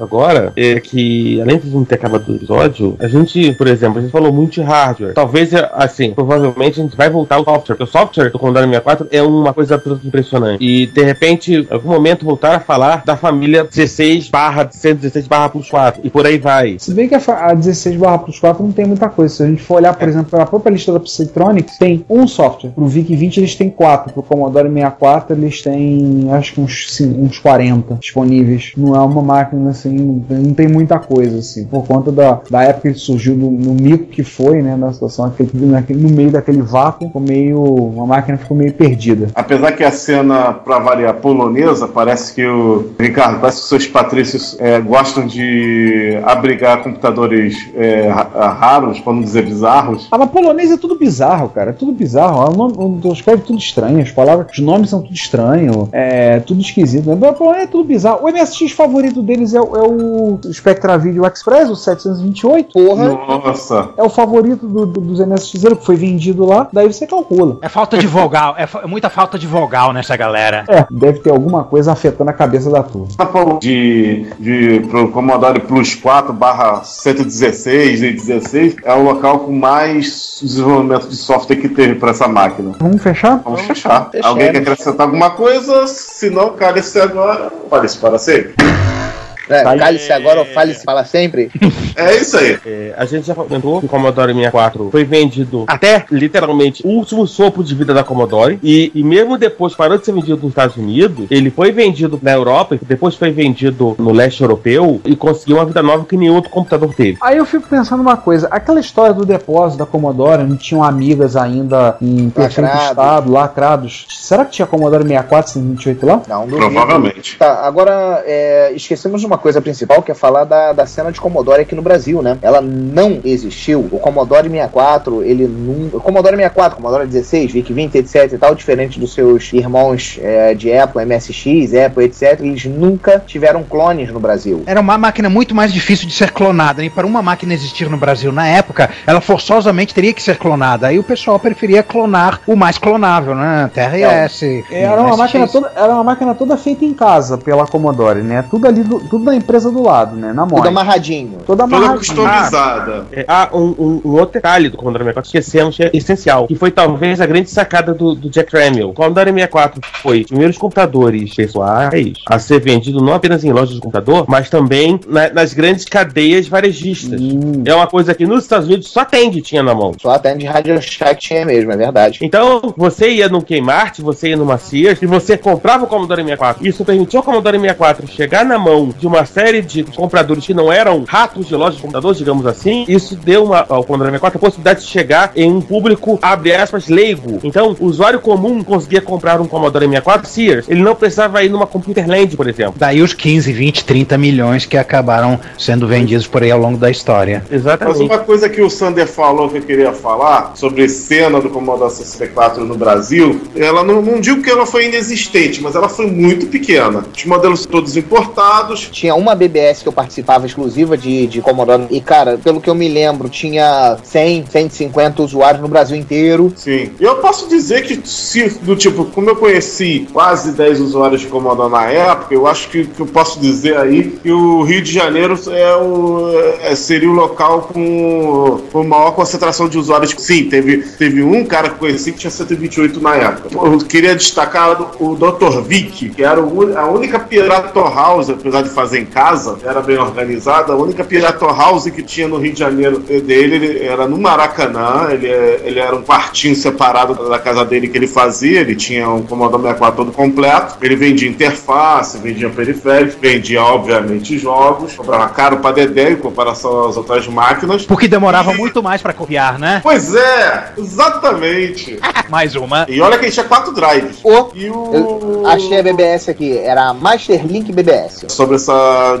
agora é que, além de gente ter acabado o episódio, a gente, por exemplo, a gente falou muito de hardware. Talvez, assim, provavelmente a gente vai voltar ao software. Porque o software do Commodore 64 é uma coisa absolutamente impressionante. E, de repente, em algum momento, voltar a falar da família 16 barra 116 barra plus 4. E por aí vai. Se bem que a, a 16 barra plus 4 não tem muita coisa. Se a gente for olhar, por exemplo, pela própria lista da Psytronics, tem um software. Pro VIC-20 eles têm quatro. Pro Commodore 64 eles têm, acho que uns, sim, uns 40 disponíveis. Não é uma máquina assim, não tem, muita coisa assim. Por conta da, da época que surgiu, no, no mico que foi, né, na situação, aquele, naquele, no meio daquele vácuo, ficou meio, uma máquina ficou meio perdida. Apesar que a cena, pra variar, polonesa, parece que o. Ricardo, parece que os seus patrícios é, gostam de abrigar computadores é, ra- raros, pra não dizer bizarros. Ah, mas polonês é tudo bizarro, cara. É tudo bizarro. O nome, o, escreve tudo estranho. As palavras, os nomes são tudo estranho. É tudo esquisito. Né? É tudo bizarro. O MSX favorito deles é, o- é o Spectra Video Express, o 728. Porra. Nossa. É o favorito do, do- dos MSX que foi vendido lá. Daí você calcula. É falta de vogal, é, fa- é muita falta de vogal nessa galera. É, deve ter alguma coisa afetando a cabeça da turma. Tá falando de, de pro Commodore Plus 4 barra 116 e 16 é o local com mais desenvolvimento de software que teve para essa máquina. Vamos fechar? Vamos fechar. fechamos. Alguém quer acrescentar alguma coisa? Se não, cale-se agora. Fale-se para sempre. É, Tá aí. Cale-se agora ou fale-se para sempre. [LAUGHS] É isso aí. É, a gente já comentou que o Commodore 64 foi vendido até literalmente o último sopro de vida da Commodore. E, e mesmo depois parou de ser vendido nos Estados Unidos, ele foi vendido na Europa, e depois foi vendido no leste europeu e conseguiu uma vida nova que nenhum outro computador teve. Aí eu fico pensando uma coisa, aquela história do depósito da Commodore, não tinham amigas ainda em perfeito Lacrado. estado, lacrados. Será que tinha Commodore 64 128 lá? Não, duvido. Provavelmente. Tá, agora é, esquecemos de uma coisa principal que é falar da, da cena de Commodore aqui no Brasil, né? Ela não existiu. O Commodore 64, ele nunca. O Commodore 64, Commodore 16, VIC-20, etc e tal, diferente dos seus irmãos é, de Apple, MSX, Apple, etc., eles nunca tiveram clones no Brasil. Era uma máquina muito mais difícil de ser clonada. E para uma máquina existir no Brasil na época, ela forçosamente teria que ser clonada. Aí o pessoal preferia clonar o mais clonável, né? TRS. Era uma, máquina toda, era uma máquina toda feita em casa pela Commodore, né? Tudo ali, do- tudo da empresa do lado, né? Na Tudo moda. amarradinho. Toda Toda amarradinha. customizada. É, ah, um, um- um outro detalhe do Commodore 64 que esquecemos que é essencial, que foi talvez a grande sacada do, do Jack Tramiel. O Commodore 64 foi um dos primeiros computadores pessoais a ser vendido não apenas em lojas de computador, mas também na- nas grandes cadeias varejistas. Hum. É uma coisa que nos Estados Unidos só tem de tinha na mão. Só até de Radio Shack tinha mesmo, é verdade. Então, você ia no Kmart, você ia no Macias, e você comprava o Commodore 64. Isso permitiu ao Commodore 64 chegar na mão de uma uma série de compradores que não eram ratos de lojas de computadores, digamos assim. Isso deu uma, ao Commodore 64 a possibilidade de chegar em um público, abre aspas, leigo. Então, o usuário comum conseguia comprar um Commodore 64 Sears. Ele não precisava ir numa Computer Land, por exemplo. Daí os 15, 20, 30 milhões que acabaram sendo vendidos por aí ao longo da história. Mas Exatamente. uma coisa que o Sander falou que eu queria falar sobre cena do Commodore 64 no Brasil, ela não, não digo que ela foi inexistente, mas ela foi muito pequena. Os modelos todos importados. Tinha uma BBS que eu participava exclusiva de, de Commodore. E, cara, pelo que eu me lembro, tinha 100, 150 usuários no Brasil inteiro. Sim. Eu posso dizer que, se, do tipo, como eu conheci quase 10 usuários de Commodore na época, eu acho que, que eu posso dizer aí que o Rio de Janeiro é o, é- seria o local com, com maior concentração de usuários. Sim, teve, teve um cara que eu conheci que tinha 128 na época. Eu queria destacar o Dr. Vic, que era o a única Pirator House, apesar de fazer em casa, era bem organizada, a única Pirator House que tinha no Rio de Janeiro dele ele era no Maracanã, ele, é- ele era um quartinho separado da casa dele que ele fazia, ele tinha um Commodore 64 todo completo, ele vendia interface, vendia periféricos, vendia obviamente jogos, cobrava caro pra Dedé em comparação às outras máquinas. Porque demorava muito mais pra copiar, né? Pois é, exatamente. [LAUGHS] Mais uma. E olha que ele tinha quatro drives. Ô, E o... eu achei a BBS aqui, era a Masterlink BBS. sobre essa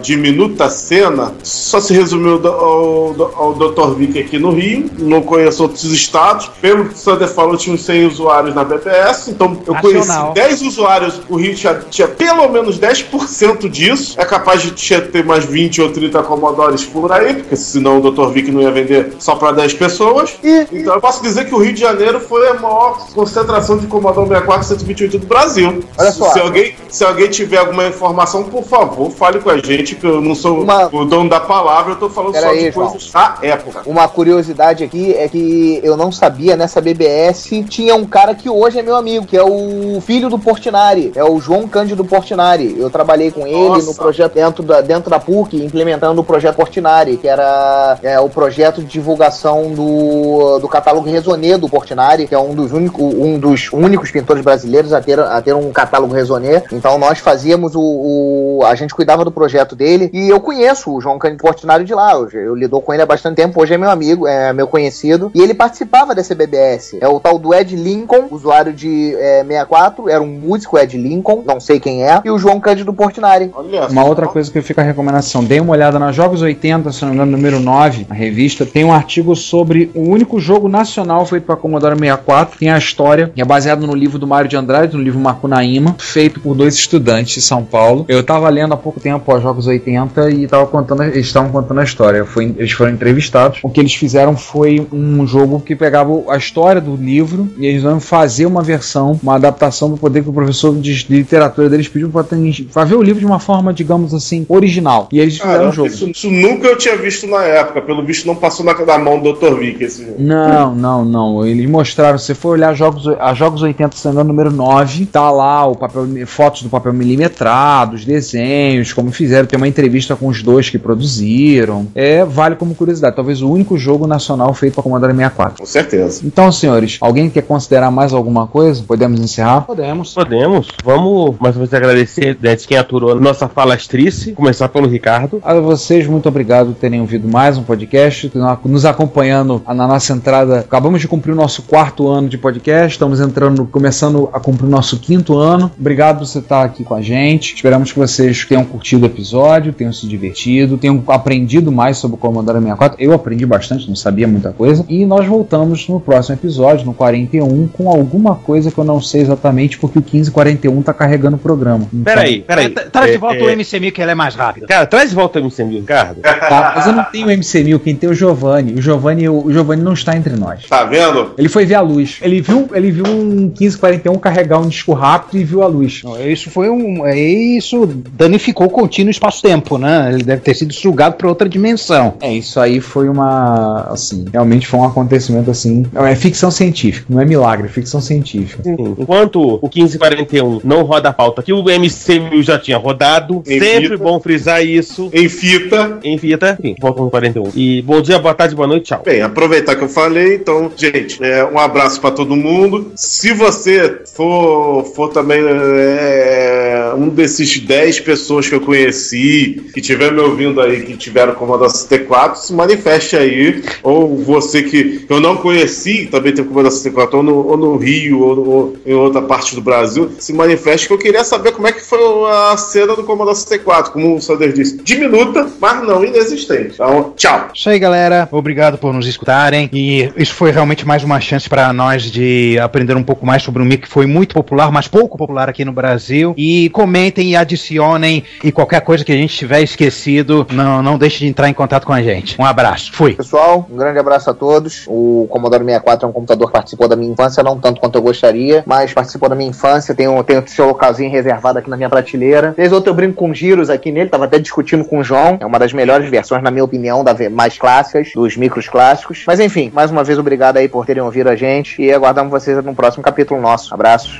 diminuta cena, só se resumiu ao, ao Dr. Vic aqui no Rio, não conheço outros estados. Pelo que o Sander falou, tinha uns 100 usuários na BBS, então eu Nacional. conheci 10 usuários, o Rio tinha, tinha pelo menos 10% disso. É capaz de ter mais 20 ou 30 Commodores por aí, porque senão o Dr. Vic não ia vender só para 10 pessoas. E, Então eu posso dizer que o Rio de Janeiro foi a maior concentração de Commodore 64 e 128 do Brasil. Olha só. Se alguém, se alguém tiver alguma informação, por favor, fale com a gente, que eu não sou Uma- o dono da palavra, eu tô falando Pera só aí, de coisas da época. Uma curiosidade aqui é que eu não sabia nessa BBS tinha um cara que hoje é meu amigo, que é o filho do Portinari, é o João Cândido Portinari. Eu trabalhei com ele Nossa. no projeto dentro da, dentro da PUC, implementando o projeto Portinari, que era é, o projeto de divulgação do, do catálogo Resonê do Portinari, que é um dos, único, um dos únicos pintores brasileiros a ter, a ter um catálogo Resonê. Então nós fazíamos o, o- A gente cuidava do projeto dele e eu conheço o João Cândido Portinari de lá. Eu, eu lido com ele há bastante tempo, hoje é meu amigo, é meu conhecido. E ele participava dessa BBS. É o tal do Ed Lincoln, usuário de é, 64, era um músico Ed Lincoln, não sei quem é, e o João Cândido Portinari. Olha Uma outra coisa que fica a recomendação, dê uma olhada na Jogos 80, se não me engano, número 9, na revista, tem um artigo sobre o único jogo nacional feito para Commodore 64, tem a história, que é baseado no livro do Mário de Andrade, no livro Macunaíma, feito por dois estudantes de São Paulo. Eu tava lendo há pouco tempo os Jogos 80 e tava contando, eles estavam contando a história. Foi, eles foram entrevistados. O que eles fizeram foi um jogo que pegava a história do livro e eles vão fazer uma versão, uma adaptação do poder que o professor de, literatura deles pediu para ver o livro de uma forma, digamos assim, original. E eles fizeram Caramba, um jogo. isso, isso nunca eu tinha visto na época. Pelo visto, não passou na, na mão do Dr. Vic esse jogo. Não, não, não. Eles mostraram, se você for olhar jogos, a Jogos 80, se não número 9, tá lá o papel, fotos do papel milimetrado, os desenhos, como fizeram. Tem uma entrevista com os dois que produziram. É, vale como curiosidade. Talvez o único jogo nacional feito para Commodore 64. Com certeza. Então, senhores, alguém quer considerar mais alguma coisa? Podemos encerrar? Podemos. Podemos. Vamos mais uma vez agradecer né, de quem aturou a nossa falastrice. Começar pelo Ricardo. A vocês, muito obrigado por terem ouvido mais um podcast, nos acompanhando na nossa entrada. Acabamos de cumprir o nosso quarto ano de podcast, estamos entrando, começando a cumprir o nosso quinto ano. Obrigado por você estar aqui com a gente. Esperamos que vocês tenham curtido episódio, tenham se divertido, tenham aprendido mais sobre o Commodore 64. Eu aprendi bastante, não sabia muita coisa. E nós voltamos no próximo episódio, no 41, com alguma coisa que eu não sei exatamente, porque o 1541 tá carregando o programa. Então, Peraí, peraí. Tra- Traz de É, volta é, o MC1000 que ele é mais rápido. Cara, traz de volta o MC1000, Ricardo. Tá, mas eu não tenho o MC1000, quem tem é o Giovanni. O Giovanni, o Giovanni não está entre nós. Tá vendo? Ele foi ver a luz. Ele viu, ele viu um 1541 carregar um disco rápido e viu a luz. Não, Isso foi um. é, Isso danificou o contínuo espaço-tempo, né? Ele deve ter sido sugado para outra dimensão. É, isso aí foi uma. Assim, realmente foi um acontecimento assim. Não, é ficção científica, não é milagre, é ficção científica. Sim. Enquanto o 1541 não roda a pauta que o MC1000 já tinha rodado, Em sempre fita. bom frisar isso. Em fita. Em fita, enfim, volta no 41. E bom dia, boa tarde, boa noite, tchau. Bem, aproveitar que eu falei, então, gente, é, um abraço pra todo mundo. Se você for, for também é, um desses 10 pessoas que eu conheci, que estiver me ouvindo aí, que tiveram Commodore 64, se manifeste aí. Ou você que eu não conheci, também tem Commodore 64, ou no, ou no Rio, ou, ou em outra parte do Brasil, se manifeste que eu queria saber como é que foi a cena do Commodore 64, como o Sander disse. Diminuta, mas não inexistente. Então, tchau. Isso aí, galera. Obrigado por nos escutarem. E isso foi realmente mais uma chance para nós de aprender um pouco mais sobre um mic que foi muito popular, mas pouco popular aqui no Brasil. E comentem e adicionem. E qualquer coisa que a gente tiver esquecido, não, não deixe de entrar em contato com a gente. Um abraço. Fui. Pessoal, um grande abraço a todos. O Commodore 64 é um computador que participou da minha infância, não tanto quanto eu gostaria, mas participou da minha infância. Tenho, tenho seu localzinho reservado aqui na minha prateleira. Vez ou outra eu brinco com giros aqui nele, tava até discutindo com o João. É uma das melhores versões, na minha opinião, da mais clássicas, dos micros clássicos. Mas enfim, mais uma vez, obrigado aí por terem ouvido a gente e aguardamos vocês no próximo capítulo nosso. Abraços.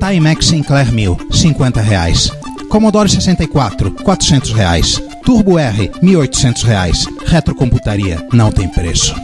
Timex Sinclair 1000, 50 reais. Commodore 64, 400 reais. Turbo R, 1.800 reais. Retrocomputaria, não tem preço.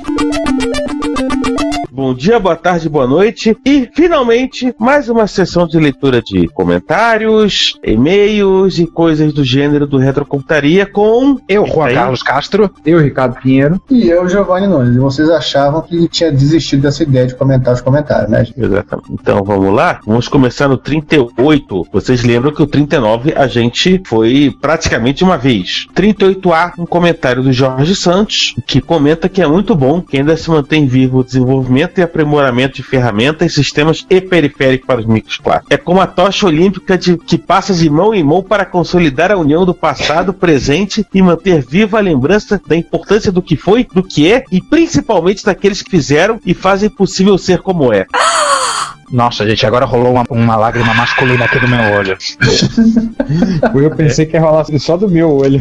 Bom dia, boa tarde, boa noite. E, finalmente, mais uma sessão de leitura de comentários, e-mails e coisas do gênero do Retrocomputaria com... Eu, Juan Carlos Castro. Eu, Ricardo Pinheiro. E eu, Giovanni Nunes. E vocês achavam que tinha desistido dessa ideia de comentar os comentários, né? gente? Exatamente. Então vamos lá. Vamos começar no 38. Vocês lembram que o 39 a gente foi praticamente uma vez. 38A, um comentário do Jorge Santos, que comenta que é muito bom que ainda se mantém vivo o desenvolvimento e aprimoramento de ferramentas, sistemas e periféricos para os micros clássicos. É como a tocha olímpica de, que passa de mão em mão para consolidar a união do passado, [LAUGHS] presente e manter viva a lembrança da importância do que foi, do que é e principalmente daqueles que fizeram e fazem possível ser como é. [GASPS] [GASPS] Nossa, gente, agora rolou uma, uma lágrima masculina aqui do meu olho. [LAUGHS] Eu pensei que ia rolar só do meu olho.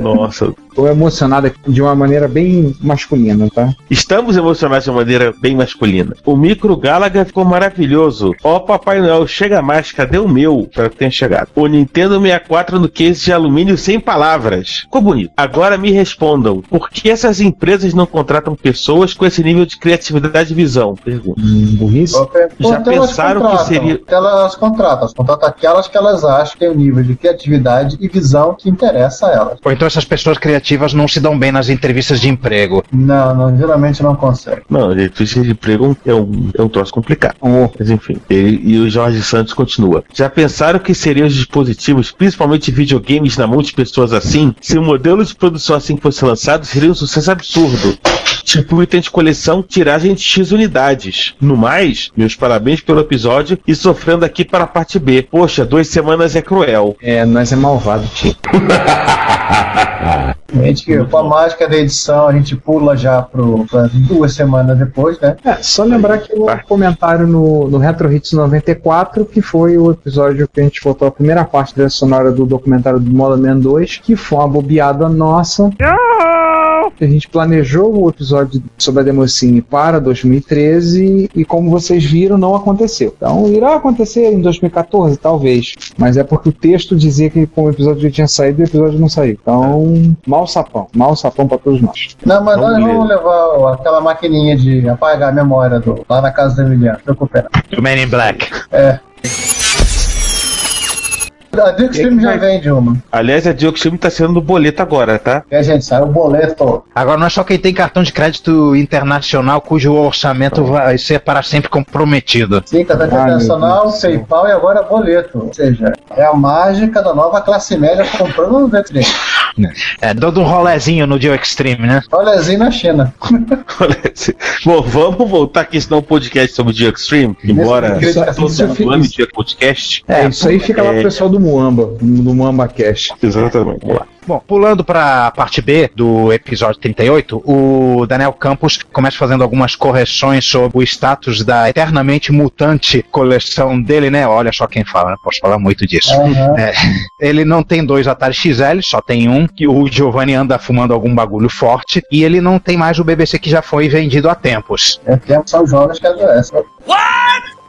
Nossa. Tô emocionado de uma maneira bem masculina, tá? Estamos emocionados de uma maneira bem masculina. O micro Galaga ficou maravilhoso. Ó, Papai Noel, chega mais, cadê o meu? Espero que tenha chegado. O Nintendo 64 no case de alumínio sem palavras. Ficou bonito. Agora me respondam, por que essas empresas não contratam pessoas com esse nível de criatividade e visão? Pergunta. burrice? Já Então pensaram que seria... Elas contratam, elas contratam aquelas que elas acham que tem o nível de criatividade e visão que interessa a elas. Ou então essas pessoas criativas não se dão bem nas entrevistas de emprego. Não, não geralmente não consegue. Não, entrevista de emprego é um, é um troço complicado. Mas enfim, ele, e o Jorge Santos continua. Já pensaram que seriam os dispositivos, principalmente videogames na mão de pessoas assim? Se o modelo de produção assim fosse lançado, seria um sucesso absurdo. Tipo item de coleção, tiragem de X unidades. No mais, meus parabéns pelo episódio e sofrendo aqui para a parte B. Poxa, duas semanas é cruel. É, nós é malvado, tio. A [LAUGHS] gente, com a mágica da edição, a gente pula já pro, pra duas semanas depois, né? É, só lembrar que o comentário no, no Retro Hits 94, que foi o episódio que a gente botou a primeira parte da sonora do documentário do Mola Man 2, que foi uma bobeada nossa. A gente planejou o episódio sobre a Democine para 2013 e, como vocês viram, não aconteceu. Então, irá acontecer em 2014, talvez. Mas é porque o texto dizia que, como o episódio já tinha saído, o episódio não saiu. Então, mal sapão. Mal sapão para todos nós. Não, mas Vamos nós ver. vamos levar aquela maquininha de apagar a memória do, lá na casa do Emiliano, recuperar. Do Man in Black. É. A Duke Stream já vende uma. Aliás, a Dioxime tá sendo do boleto agora, tá? A gente sai o boleto. Agora não é só quem tem cartão de crédito internacional cujo orçamento vai ser para sempre comprometido. Sim, cartão internacional, PayPal e agora boleto. Ou seja, é a mágica da nova classe média comprando no Duke [LAUGHS] Stream. É, dando um rolezinho no Dio Extreme, né? Rolezinho na China. [LAUGHS] Bom, vamos voltar aqui, senão o podcast sobre o Dia Extreme, embora Isso- todo ano dia podcast. É, isso aí fica lá pro É, pessoal do Muamba, do Muamba Cash. Exatamente, vamos lá. Bom, pulando para a parte B do episódio 38, o Daniel Campos começa fazendo algumas correções sobre o status da eternamente mutante coleção dele, né? Olha só quem fala, né? Posso falar muito disso. Aham. É, [LAUGHS] ele não tem dois Atari XL, só tem um, que o Giovanni anda fumando algum bagulho forte, e ele não tem mais o BBC que já foi vendido há tempos. É tempo são jogos que adoecem.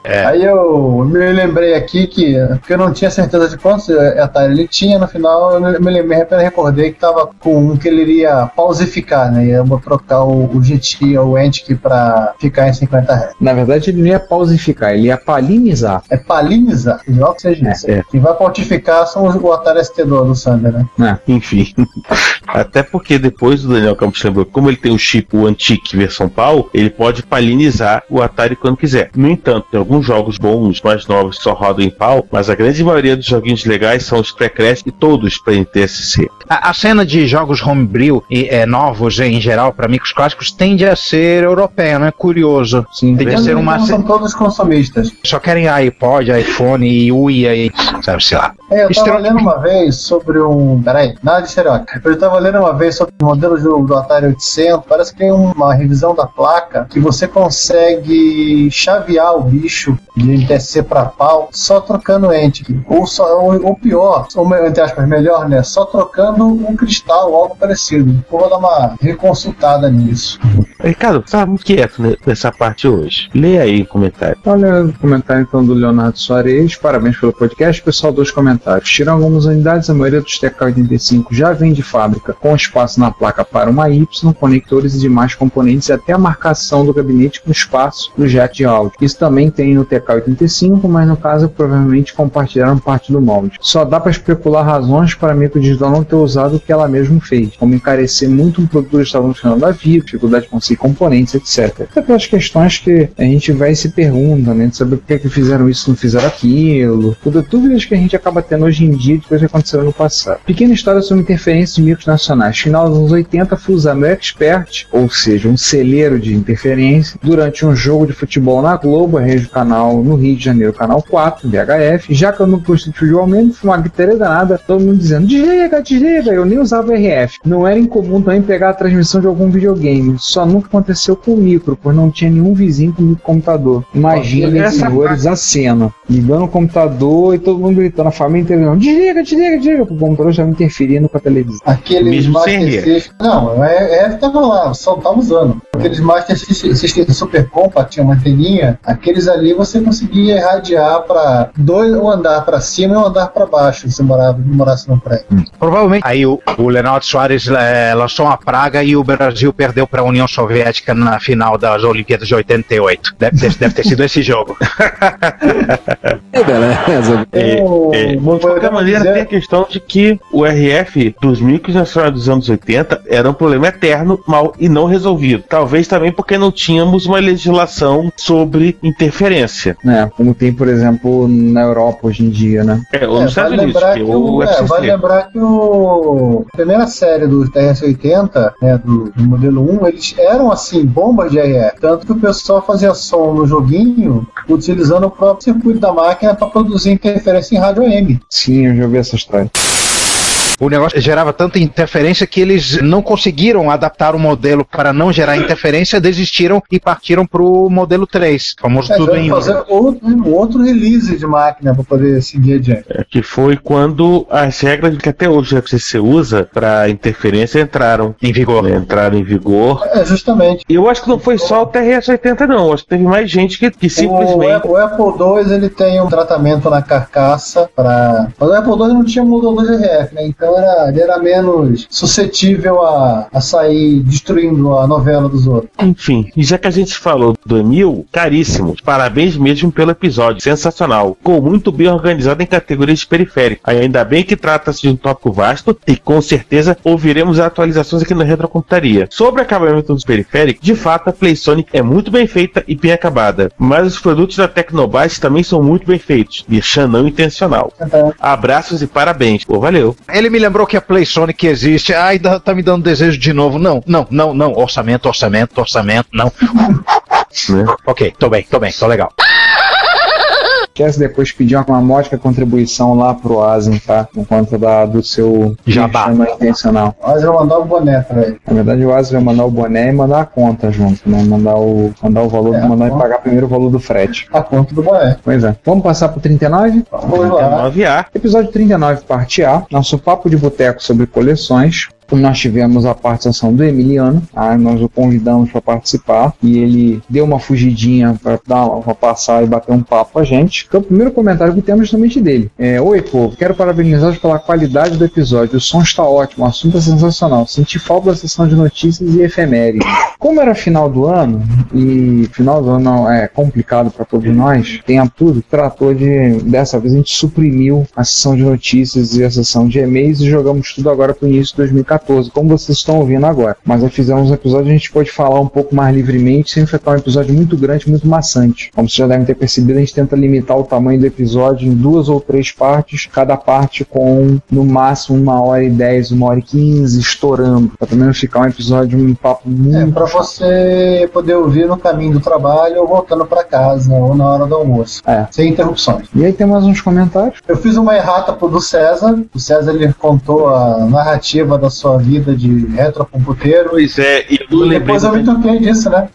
É. Aí eu me lembrei aqui que, que eu não tinha certeza de quantos Atari ele tinha, no final eu me lembrei, apenas recordei que tava com um que ele iria pausificar, né? Ia trocar o, o GT ou o Antic pra ficar em 50 Hz. Na verdade, ele não ia pausificar, ele ia palinizar. É palinizar, igual que seja isso. É. Quem vai pautificar são os- o Atari ST do, do Sander, né? Enfim. [LAUGHS] Até porque depois o Daniel Campos lembrou, como ele tem o chip o Antique versão PAL, ele pode palinizar o Atari quando quiser. No entanto, tem alguns jogos bons, mais novos, que só rodam em PAL, mas a grande maioria dos joguinhos legais são os pré-crash e todos para NTSC. A, a cena de jogos homebrew e é, novos em geral, para micros clássicos, tende a ser europeia, né? Curioso. Sim. Tende a ser uma. Então, são todos consumistas. Só querem iPod, iPhone e Uia e. Sabe, sei lá. É, eu tava Extremo- lendo uma vez sobre um. Peraí, nada de estereótipo. Eu tava lendo uma vez sobre o modelo do, do Atari 800. Parece que tem uma revisão da placa que você consegue chavear o bicho de NTSC pra pau só trocando Antic. Ou, só, ou, ou pior, ou entre aspas, melhor, né? Só trocando um cristal ou algo parecido. Eu vou dar uma reconsultada nisso. Ricardo, tá muito quieto nessa parte hoje. Lê aí o comentário. Olha o comentário então do Leonardo Soares, parabéns pelo podcast, pessoal, dois comentários. Tirando algumas unidades, a maioria dos TK85 já vem de fábrica com espaço na placa para uma Y, conectores e demais componentes, e até a marcação do gabinete com espaço no jack de áudio. Isso também tem no TK85, mas no caso provavelmente compartilharam parte do molde. Só dá para especular razões para a microdigital não ter usado o que ela mesma fez, como encarecer muito um produto que estava funcionando a vivo, dificuldade de conseguir componentes, etc. Até aquelas questões que a gente vai e se pergunta, né? De saber por que, que fizeram isso não fizeram aquilo. Tudo, dúvidas que a gente acaba tendo hoje em dia de coisas que aconteceram no passado. Pequena história sobre interferências de micros nacionais. Final dos anos 80, fui usar meu Expert, ou seja, um celeiro de interferência, durante um jogo de futebol na Globo, a rede canal no Rio de Janeiro, canal 4, VHF. Já que eu não de futebol mesmo, foi uma gritaria danada, todo mundo dizendo: desliga, desliga. Eu nem usava RF. Não era incomum também pegar a transmissão de algum videogame. Só nunca aconteceu com o micro, pois não tinha nenhum vizinho com microcomputador. Imaginem, Essa senhores, a cena. Ligando o computador e todo mundo gritando, a família inteira desliga, desliga, desliga. O computador já interferindo com a televisão. Aqueles Mesmo sem. Não, é, é tava lá, só tava usando. Aqueles Master System Super Compact, tinha uma anteninha, aqueles ali você conseguia irradiar para dois, um andar para cima e um andar para baixo, se morava, morasse no prédio. Provavelmente. Aí o, o Leonardo Soares é, lançou uma praga e o Brasil perdeu para a União Soviética na final das Olimpíadas de 88. Deve ter, deve ter sido esse jogo. [LAUGHS] Beleza. É, O- é, bom, de qualquer maneira, dizer- tem a questão de que o RF dos micros nacionais dos anos 80 era um problema eterno, mal e não resolvido. Talvez também porque não tínhamos uma legislação sobre interferência. É, como tem, por exemplo, na Europa hoje em dia, né? É, ou É, nos Estados vale Unidos, lembrar que é que o o, é, vale lembrar que o a primeira série do TRS-80, né, do, do modelo 1, eles eram assim, bombas de RF. Tanto que o pessoal fazia som no joguinho utilizando o próprio circuito da máquina para produzir interferência em rádio AM. Sim, eu já ouvi essa história. O negócio gerava tanta interferência que eles não conseguiram adaptar o modelo para não gerar interferência, desistiram e partiram para o modelo 3, famoso É, tudo em fazer outro, um outro release de máquina para poder seguir adiante. É, que foi quando as regras que até hoje a FCC usa para interferência entraram em vigor. né, entraram em vigor. É, justamente. E eu acho que não foi só o TRS-80 não, acho que teve mais gente que, que O, simplesmente... o Apple II ele tem um tratamento na carcaça para. Mas o Apple II não tinha modulador de RF, né? Então era, ele era menos suscetível a, a sair destruindo a novela dos outros. Enfim, e já que a gente falou do Emil, caríssimos, parabéns mesmo pelo episódio, sensacional. Ficou muito bem organizado em categorias de periférico. Aí ainda bem que trata-se de um tópico vasto e com certeza ouviremos atualizações aqui na Retrocomputaria. Sobre o acabamento dos periféricos, de fato a PlaySonic é muito bem feita e bem acabada, mas os produtos da Tecnobyte também são muito bem feitos, deixando não intencional. Então, Abraços e parabéns. Pô, valeu. Ele me lembrou que a PlaySonic existe. Ai, tá me dando desejo de novo. Não, não, não, não. Orçamento, orçamento, orçamento, não. Né? ok, tô bem, tô bem, tô legal. Esquece depois pedir uma, uma módica contribuição lá pro Asen, tá? Por conta da, do seu Jabá. intencional. nós vamos mandar o boné pra ele. Na verdade, o Asen vai mandar o boné e mandar a conta junto, né? Mandar o, mandar o valor, É, mandar e pagar primeiro o valor do frete. A conta do boné. Pois é. Vamos passar pro 39? Vamos lá. 9A. Episódio 39, parte A. Nosso papo de boteco sobre coleções. Nós tivemos a participação do Emiliano, ah, nós o convidamos para participar e ele deu uma fugidinha para dar para passar e bater um papo com a gente. Então, o primeiro comentário que temos justamente dele. É, Oi, povo, quero parabenizar pela qualidade do episódio. O som está ótimo, o assunto é sensacional. Senti falta da sessão de notícias e efemérides. Como era final do ano, e final do ano é complicado para todos nós, tem a tudo, tratou de. Dessa vez a gente suprimiu a sessão de notícias e a sessão de e-mails e jogamos tudo agora para o início de 2014, como vocês estão ouvindo agora. Mas aí fizemos um episódio a gente pode falar um pouco mais livremente, sem ficar um episódio muito grande, muito maçante. Como vocês já devem ter percebido, a gente tenta limitar o tamanho do episódio em duas ou três partes, cada parte com no máximo uma hora e dez, uma hora e quinze, estourando, para também não ficar um episódio, um papo muito. É, pra você poder ouvir no caminho do trabalho ou voltando pra casa ou na hora do almoço. É. Sem interrupções. E aí tem mais uns comentários? Eu fiz uma errata pro do César. O César ele contou a narrativa da sua vida de retrocomputeiro. Pois é, e eu depois eu me toquei disso, né?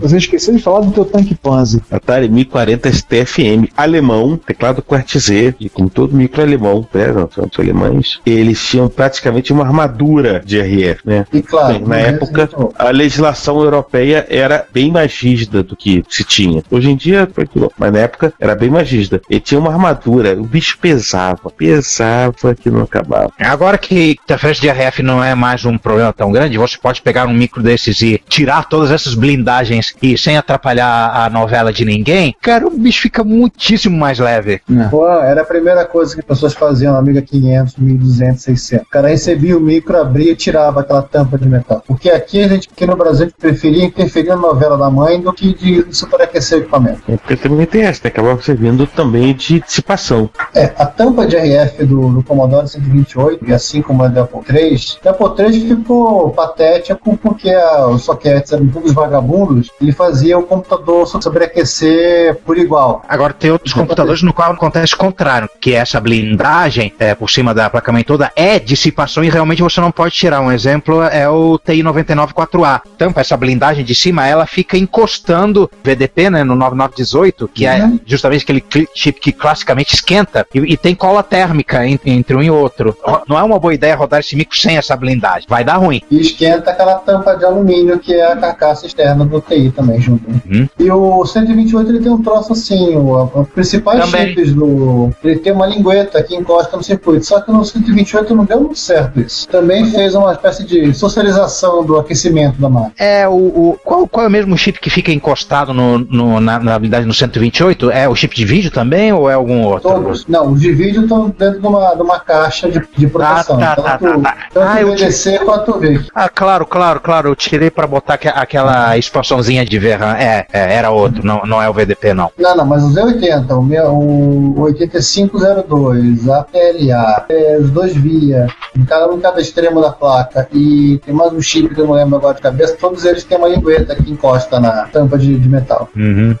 Você esqueceu de falar do teu tanque Panzer. Atari 1040 STFM, alemão, teclado QWERTZ, e como todo micro alemão, né, não, são os alemães, eles tinham praticamente uma armadura de RF, né? E claro, Bem, na no época, Evil. a legislação europeia era bem mais rígida do que se tinha. Hoje em dia, foi aquilo, mas na época era bem mais rígida. Ele tinha uma armadura, o bicho pesava, pesava que não acabava. Agora que interferência de RF não é mais um problema tão grande, você pode pegar um micro desses e tirar todas essas blindagens e sem atrapalhar a novela de ninguém, cara, o bicho fica muitíssimo mais leve. Pô, era a primeira coisa que as pessoas faziam na Amiga 500, 1200, 600. O cara recebia o micro, abria e tirava aquela tampa de metal. Porque aqui a gente, aqui no Brasil, a gente preferia interferir na novela da mãe do que de superaquecer o equipamento. É Porque também tem essa, né? acabava servindo também de dissipação. É, a tampa de RF do, do Commodore 128, e assim como a da Apple III, a Apple III ficou patético porque a, os sockets eram todos vagabundos, ele fazia o computador sobreaquecer por igual. Agora tem outros computadores no qual acontece o contrário, que essa blindagem é, por cima da placa-mãe toda é dissipação e realmente você não pode tirar. Um exemplo é o TI 994A. Então, essa blindagem de cima, ela fica encostando VDP, né, no 9918, que é justamente aquele chip que classicamente esquenta e, e tem cola térmica en- entre um e outro. Não é uma boa ideia rodar esse micro sem essa blindagem. Vai dar ruim. E esquenta aquela tampa de alumínio que é a carcaça externa do TI também junto. Uhum. E o 128 ele tem um troço assim, o, os principais Também. chips do. Ele tem uma lingueta que encosta no circuito. Só que no 128 não deu muito certo isso. Também fez uma espécie de socialização do aquecimento da máquina. É o, o- qual, qual é o mesmo chip que fica encostado no, no- na, na habilidade no 128? É o chip de vídeo também ou é algum outro? Todos. Não, os de vídeo estão dentro de uma, de uma caixa de, de proteção. tá, tá, tanto tá, tá. tanto Ah, VDC quanto VIC. Ah, claro, claro, claro. Eu tirei pra botar aque- aquela expansãozinha de VRAM. É, é, era outro, não, não é o VDP, não. Não, não, mas os E80, o, meu, o 8502, a PLA, é, os dois via, em cada, em cada extremo da placa, e tem mais um chip que eu não lembro agora de cabeça, todos eles têm uma lingueta que encosta na tampa de, de metal.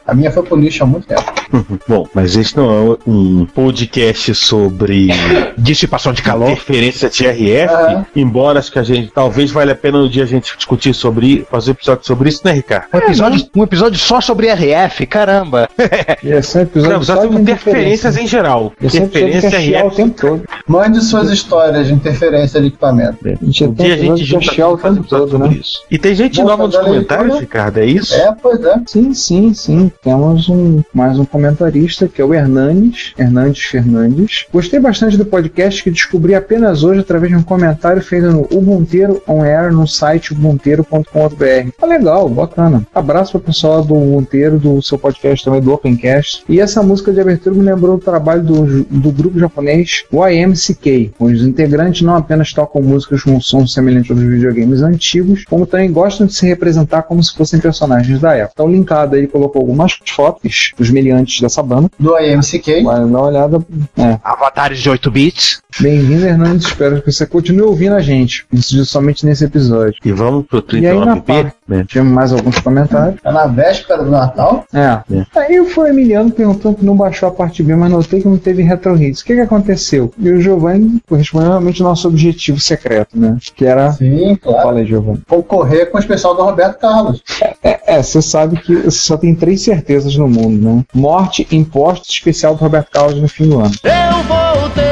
A minha foi pro lixo há muito tempo. [LAUGHS] Bom, mas este não é um podcast sobre [LAUGHS] dissipação de calor, interferência de RF, embora acho que a gente talvez valha a pena um dia a gente discutir sobre fazer um episódio sobre isso, né, Ricardo? Um episódio, um episódio só sobre RF, caramba. É um episódio Não, só sobre interferências em geral. É Interferência que é o RF. tempo todo. Mande suas histórias de interferência de equipamento. A gente Um tem dia a gente é junta o tempo todo, né? isso. E tem gente Bom, nova nos comentários, leitura. Ricardo, é isso? É, pois é. Sim, sim, sim. Temos um, mais um comentarista que é o Hernanes, Hernandes Fernandes. Gostei bastante do podcast que descobri apenas hoje através de um comentário feito no Ubunteiro On Air no site ubunteiro.com.br. Ah, legal, bacana. Abraço para o pessoal do Ubunteiro, do seu podcast também, do Opencast. E essa música de abertura me lembrou o trabalho do, do grupo japonês YMCK. Os integrantes não apenas tocam músicas com um som semelhante aos videogames antigos, como também gostam de se representar como se fossem personagens da época. Então, linkado aí, colocou algumas fotos dos meliantes dessa banda. Do IMCK. Vai dar uma olhada. É. Avatares de 8 bits. Bem-vindo, Hernandes. Espero que você continue ouvindo a gente. Isso somente nesse episódio. E vamos pro E aí, na 39B, parte, tivemos mais alguns comentários. Tá na véspera do Natal? É. Aí foi o Emiliano perguntando que não baixou a parte B, mas notei que não teve retro hits. O que, que aconteceu? E o Giovanni respondeu realmente o nosso objetivo secreto, né? Que era. Sim, claro. Fala aí, Giovanni. Concorrer com o especial do Roberto Carlos. É, é, você sabe que você só tem três certezas no mundo, né? Morte, imposto especial do Roberto Carlos no fim do ano. Eu voltei.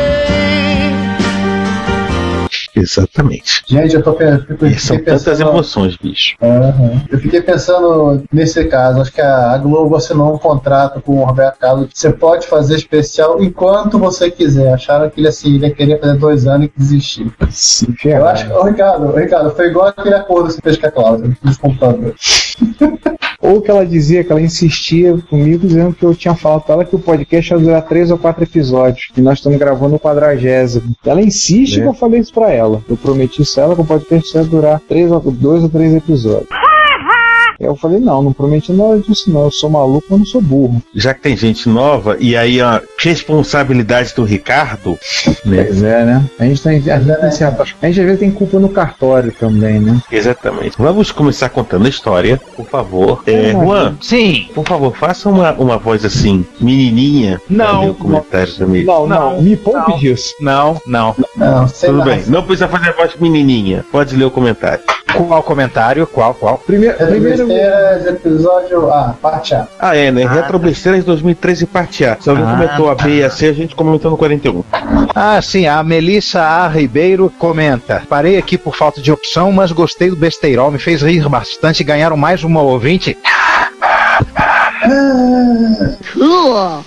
Exatamente. Gente, eu tô pe- eu E são tantas pensando. emoções, bicho. Aham. Eu fiquei pensando nesse caso, acho que a a Globo assinou um contrato com o Roberto Carlos. Você pode fazer especial enquanto você quiser. Acharam que ele assim, ele ia querer fazer dois anos e desistir. Se Eu ferrar. acho que, ô, Ricardo, Ricardo, foi igual aquele acordo que você fez com a Cláudia dos computadores. [LAUGHS] Ou que ela dizia que ela insistia comigo dizendo que eu tinha falado pra ela que o podcast ia durar três ou quatro episódios. E nós estamos gravando o quadragésimo. Ela insiste É. que eu falei isso pra ela. Eu prometi isso a ela que o podcast ia durar três ou, dois ou três episódios. Eu falei, não, não prometi nada disso não. Eu sou maluco, mas não sou burro. Já que tem gente nova, e aí a responsabilidade do Ricardo, né? Pois é, né? A gente, tem, a, gente tem certa- a gente às vezes tem culpa no cartório também, né? Exatamente. Vamos começar contando a história, por favor. É, Não, Juan, Sim. por favor, faça uma, uma voz assim, menininha. Não. comentário também. Não, não, Não, me poupe não. disso. Não, não. Não, sei Tudo lá. bem, não precisa fazer a voz menininha. Pode ler o comentário. Qual comentário? Qual, qual? Primeiro, primeiro Besteiras, episódio A, parte A. Ah, é, né? Retro Besteiras 2013 parte A. Se alguém Ah, comentou a B e a C, a gente comentou no 41. Ah, sim, a Melissa A. Ribeiro comenta. Parei aqui por falta de opção, mas gostei do besteirol, me fez rir bastante e ganharam mais uma ouvinte.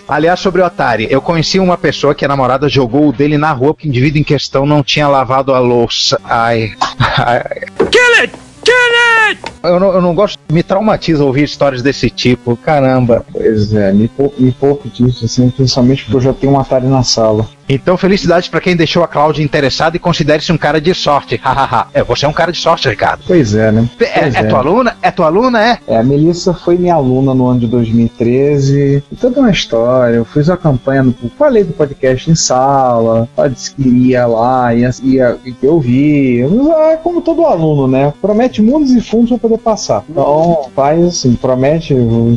Aliás, sobre o Atari, eu conheci uma pessoa que a namorada jogou o dele na rua porque o indivíduo em questão não tinha lavado a louça. Ai. [LAUGHS] ai. Kill it! Kill it! Eu não, eu não gosto, me traumatiza ouvir histórias desse tipo, caramba. Pois é, me poupe, me poupe disso, assim, principalmente porque eu já tenho um Atari na sala. Então, felicidades pra quem deixou a Cláudia interessada e considere-se um cara de sorte. Hahaha. é, você é um cara de sorte, Ricardo. Pois é, né? É, Pois é tua aluna? É tua aluna, é? É, a Melissa foi minha aluna no ano de 2013. E toda uma história. Eu fiz uma campanha, no, falei do podcast em sala. Ela disse que lá, ia, ia, ia ouvir. É como todo aluno, né? Promete mundos e fundos pra poder passar. Então, faz assim, promete,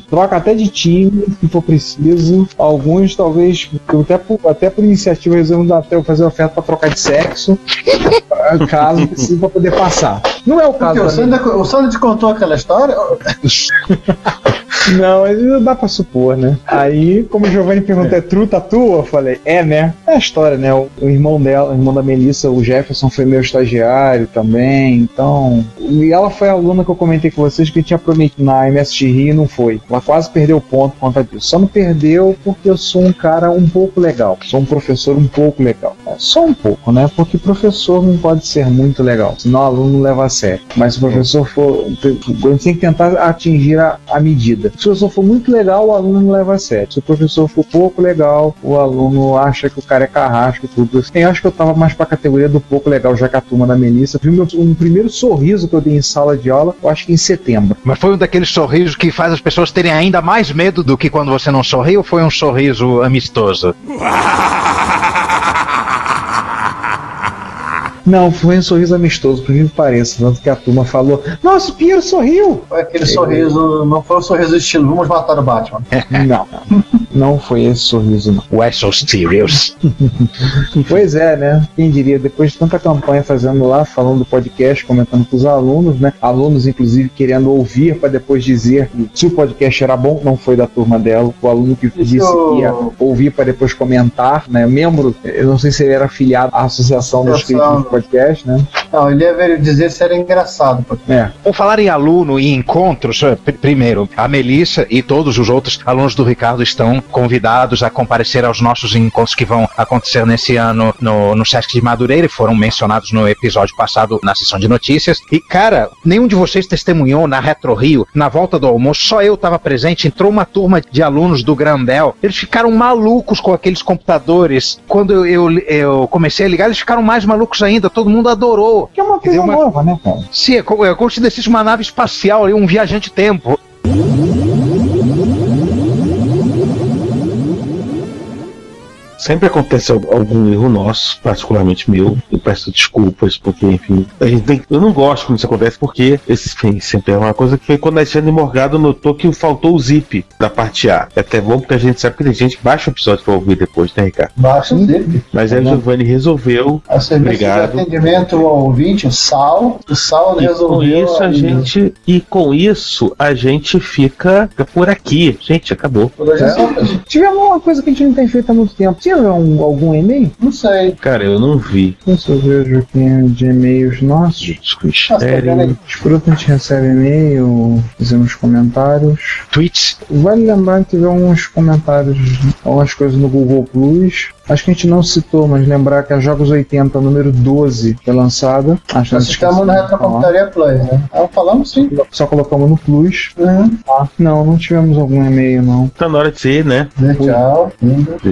troca até de time, se for preciso. Alguns, talvez, até por, até por iniciativa, resolvem dar até fazer oferta pra trocar de sexo. [LAUGHS] caso precise pra poder passar. Não é o Porque caso o da Sander, o te contou aquela história? [LAUGHS] Não, mas dá pra supor, né? Aí, como o Giovanni perguntou, é true tatu? Eu falei, é, né? É a história, né? O, o irmão dela, o irmão da Melissa, o Jefferson, foi meu estagiário também, então... E ela foi a aluna que eu comentei com vocês que tinha prometido na MSG Rio e não foi. Ela quase perdeu ponto por conta disso. Só não perdeu porque eu sou um cara um pouco legal. Sou um professor um pouco legal. É, só um pouco, né? Porque professor não pode ser muito legal, senão o aluno leva a sério. Mas se o professor for... A gente tem que tentar atingir a, a medida. Se o professor for muito legal, o aluno não leva a sério. Se o professor for pouco legal, o aluno acha que o cara é carrasco e tudo. Eu acho que eu tava mais pra categoria do pouco legal, já que a turma da Melissa viu meu, um primeiro sorriso que eu dei em sala de aula, eu acho que em setembro. Mas foi um daqueles sorrisos que faz as pessoas terem ainda mais medo do que quando você não sorri ou foi um sorriso amistoso? [LAUGHS] Não, foi um sorriso amistoso, por que pareça. Tanto que a turma falou: Nossa, o Piero sorriu! Foi aquele sorriso, não foi o sorriso estilo, vamos matar o Batman. [LAUGHS] Não, não foi esse sorriso, não. Why so serious? Pois é, né? Quem diria, depois de tanta campanha fazendo lá, falando do podcast, comentando com os alunos, né? Alunos, inclusive, querendo ouvir para depois dizer que se o podcast era bom, não foi da turma dela. O aluno que disse que ia ouvir para depois comentar, né? Membro, eu não sei se ele era afiliado à Associação dos Críticos Podcast, né? Não, ele ia dizer se era engraçado. Porque... É. Por falar em aluno e encontros, eh, pr- primeiro, a Melissa e todos os outros alunos do Ricardo estão convidados a comparecer aos nossos encontros que vão acontecer nesse ano no, no Sesc de Madureira e foram mencionados no episódio passado na sessão de notícias. E, cara, nenhum de vocês testemunhou na Retro Rio, na volta do almoço, só eu estava presente, entrou uma turma de alunos do Grandel, eles ficaram malucos com aqueles computadores. Quando eu, eu, eu comecei a ligar, eles ficaram mais malucos ainda, todo mundo adorou. Que é uma coisa uma- nova, né, cara? Sim, é como, é como se descesse uma nave espacial um viajante tempo. Sempre acontece al- algum erro nosso, particularmente meu. Eu peço desculpas, porque, enfim, a gente tem, eu não gosto quando isso acontece, porque esse enfim, sempre é uma coisa que foi quando a Alexandre Morgado notou que faltou o zip da parte A. É até bom porque a gente sabe que tem gente que baixa o episódio pra ouvir depois, né, Ricardo? Baixa o zip. Mas aí o Giovanni resolveu. A serviço de Obrigado. atendimento ao ouvinte, o Sal, o Sal E com resolveu. isso a gente e com isso a gente fica por aqui. Gente, acabou. Por hoje é. Tivemos uma coisa que a gente não tem feito há muito tempo. Tinha ver um- algum e-mail? Não sei. Cara, eu não vi. Deixa eu ver se eu vejo aqui de e-mails nossos. Aí? Escroto, a gente recebe e-mail, fazemos comentários. Tweets. Vale lembrar que teve alguns comentários, algumas coisas no Google Plus. Acho que a gente não citou, mas lembrar que a Jogos 80, número 12, foi lançada. Acho que Nós ficamos na Retrocomputaria Plus, né? Ah, falamos sim. Só colocamos no Plus. Uhum. Ah, não, não tivemos algum e-mail, não. Tá na hora de ser, né? Tchau.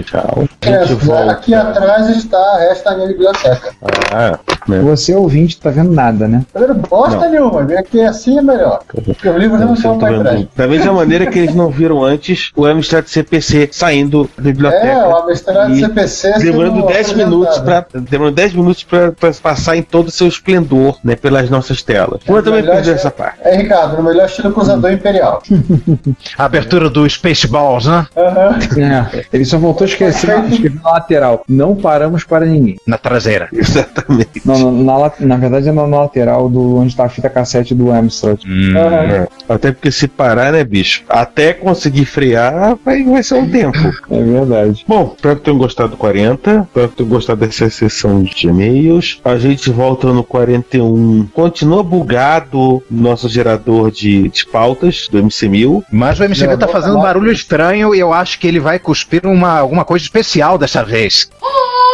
Tchau. É, aqui atrás está, resta a minha biblioteca. Ah, né? Você ouvinte tá vendo nada, né? Tá vendo? Bosta Não. nenhuma, vem aqui assim é melhor. Porque os livros não Não, são vendo. grandes. Da mesma maneira que eles não viram antes o Amstrad CPC saindo da biblioteca. É, o Amstrad E CPC Demorando sendo 10 minutos pra, demorando 10 minutos pra passar em todo o seu esplendor, né, pelas nossas telas. Eu também melhor perdi é- essa parte. É, Ricardo, no melhor estilo cruzador imperial. [LAUGHS] A abertura do Spaceballs, né? Aham. É, ele só voltou a esquecer na lateral. Não paramos para ninguém. Na traseira. [LAUGHS] Exatamente. Não, na, la- na verdade é na, na lateral do onde tá a fita cassete do Amstrad. Aham. É. Até porque se parar, né, bicho? Até conseguir frear, vai, vai ser um tempo. É verdade. Bom, espero que tenham gostado do 40. Espero que tenham gostado dessa sessão de e-mails. A gente volta no 41. Continua bugado nosso gerador de, de pautas do MC1000. Mas o MCB tá fazendo um barulho estranho e eu acho que ele vai cuspir uma, alguma coisa especial dessa vez. [GASPS]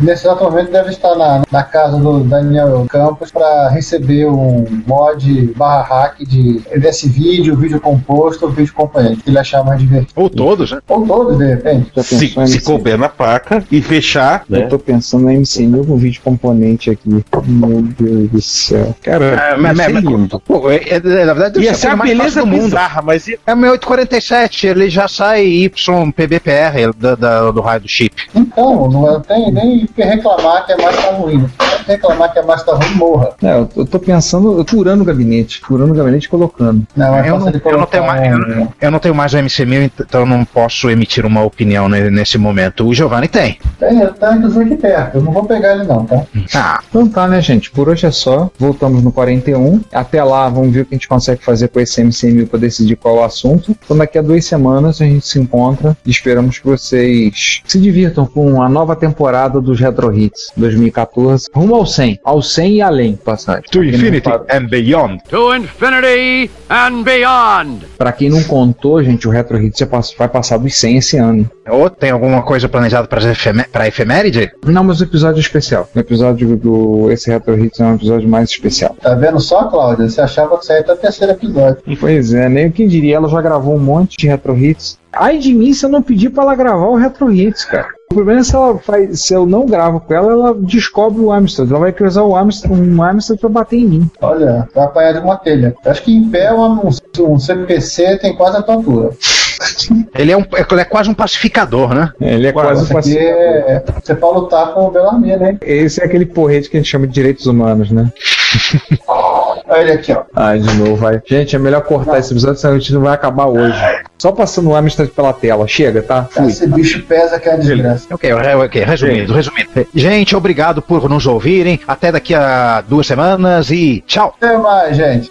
Nesse exato momento deve estar na, na casa do Daniel Campos para receber um mod barra hack de desse vídeo, vídeo composto, vídeo componente, que ele achar mais divertido. Ou todos, né? Ou todos, de repente. Se, se MC? couber na faca e fechar, Eu né? tô pensando em MC1000 com vídeo componente aqui. Meu Deus do céu. Cara, É, mas- mas- lindo. Pô, é- é- na verdade, Ia ser a beleza do mundo. bizarra, mas É o meu 847, ele já sai YPBPR da, da- do raio do chip. Então, não tem nem que reclamar que a massa tá ruim. Reclamar que a massa tá ruim, morra. É, eu, eu tô pensando, eu tô furando o gabinete, furando o gabinete e colocando. Não, é Eu fácil não, eu não tenho mais, eu, um- não- eu não tenho mais o MC1000, então eu não posso emitir uma opinião ne- nesse momento. O Giovanni tem. Tem, tá inclusive aqui perto. Eu não vou pegar ele não, tá? Ah, Então tá, né, gente? Por hoje é só. Voltamos no 41. Até lá, vamos ver o que a gente consegue fazer com esse MC1000 para decidir qual é o assunto. Então daqui a duas semanas a gente se encontra e esperamos que vocês se divirtam com a nova temporada dos Retro Hits 2014. Rumo ao 100. Ao 100 e além, passagem. to Pra infinity and beyond. To infinity and beyond. Pra quem não contou, gente, o Retro Hits vai passar dos 100 esse ano. Ou tem alguma coisa planejada para efemé para efeméride? Não, mas o episódio é especial. O episódio do. Esse Retro Hits é um episódio mais especial. Tá vendo só, Cláudia? Você achava que aí tá o terceiro episódio. Pois é, nem quem diria, ela já gravou um monte de Retro Hits. Ai de mim se eu não pedir pra ela gravar o Retro Hits, cara. O problema é se, ela faz, se eu não gravo com ela, ela descobre o Amstrad. Ela vai querer usar o Amstrad, um Amstrad pra bater em mim. Olha, vai apanhar de uma telha. Acho que em pé um, um CPC tem quase a tua altura. Ele é, um, ele é quase um pacificador, né? Ele é quase um Isso aqui pacificador. é, você pode lutar com o Bellarmine, né? Esse é aquele porrete que a gente chama de direitos humanos, né? [LAUGHS] Olha ele aqui, ó. Ai, de novo, vai. Gente, é melhor cortar esse episódio, senão a gente não vai acabar hoje. Só passando o Amstrad pela tela. Chega, tá? Fui. Esse bicho pesa que é a desgraça. Ok, ok, resumindo, resumindo. Gente, obrigado por nos ouvirem. Até daqui a duas semanas e tchau. Até mais, gente.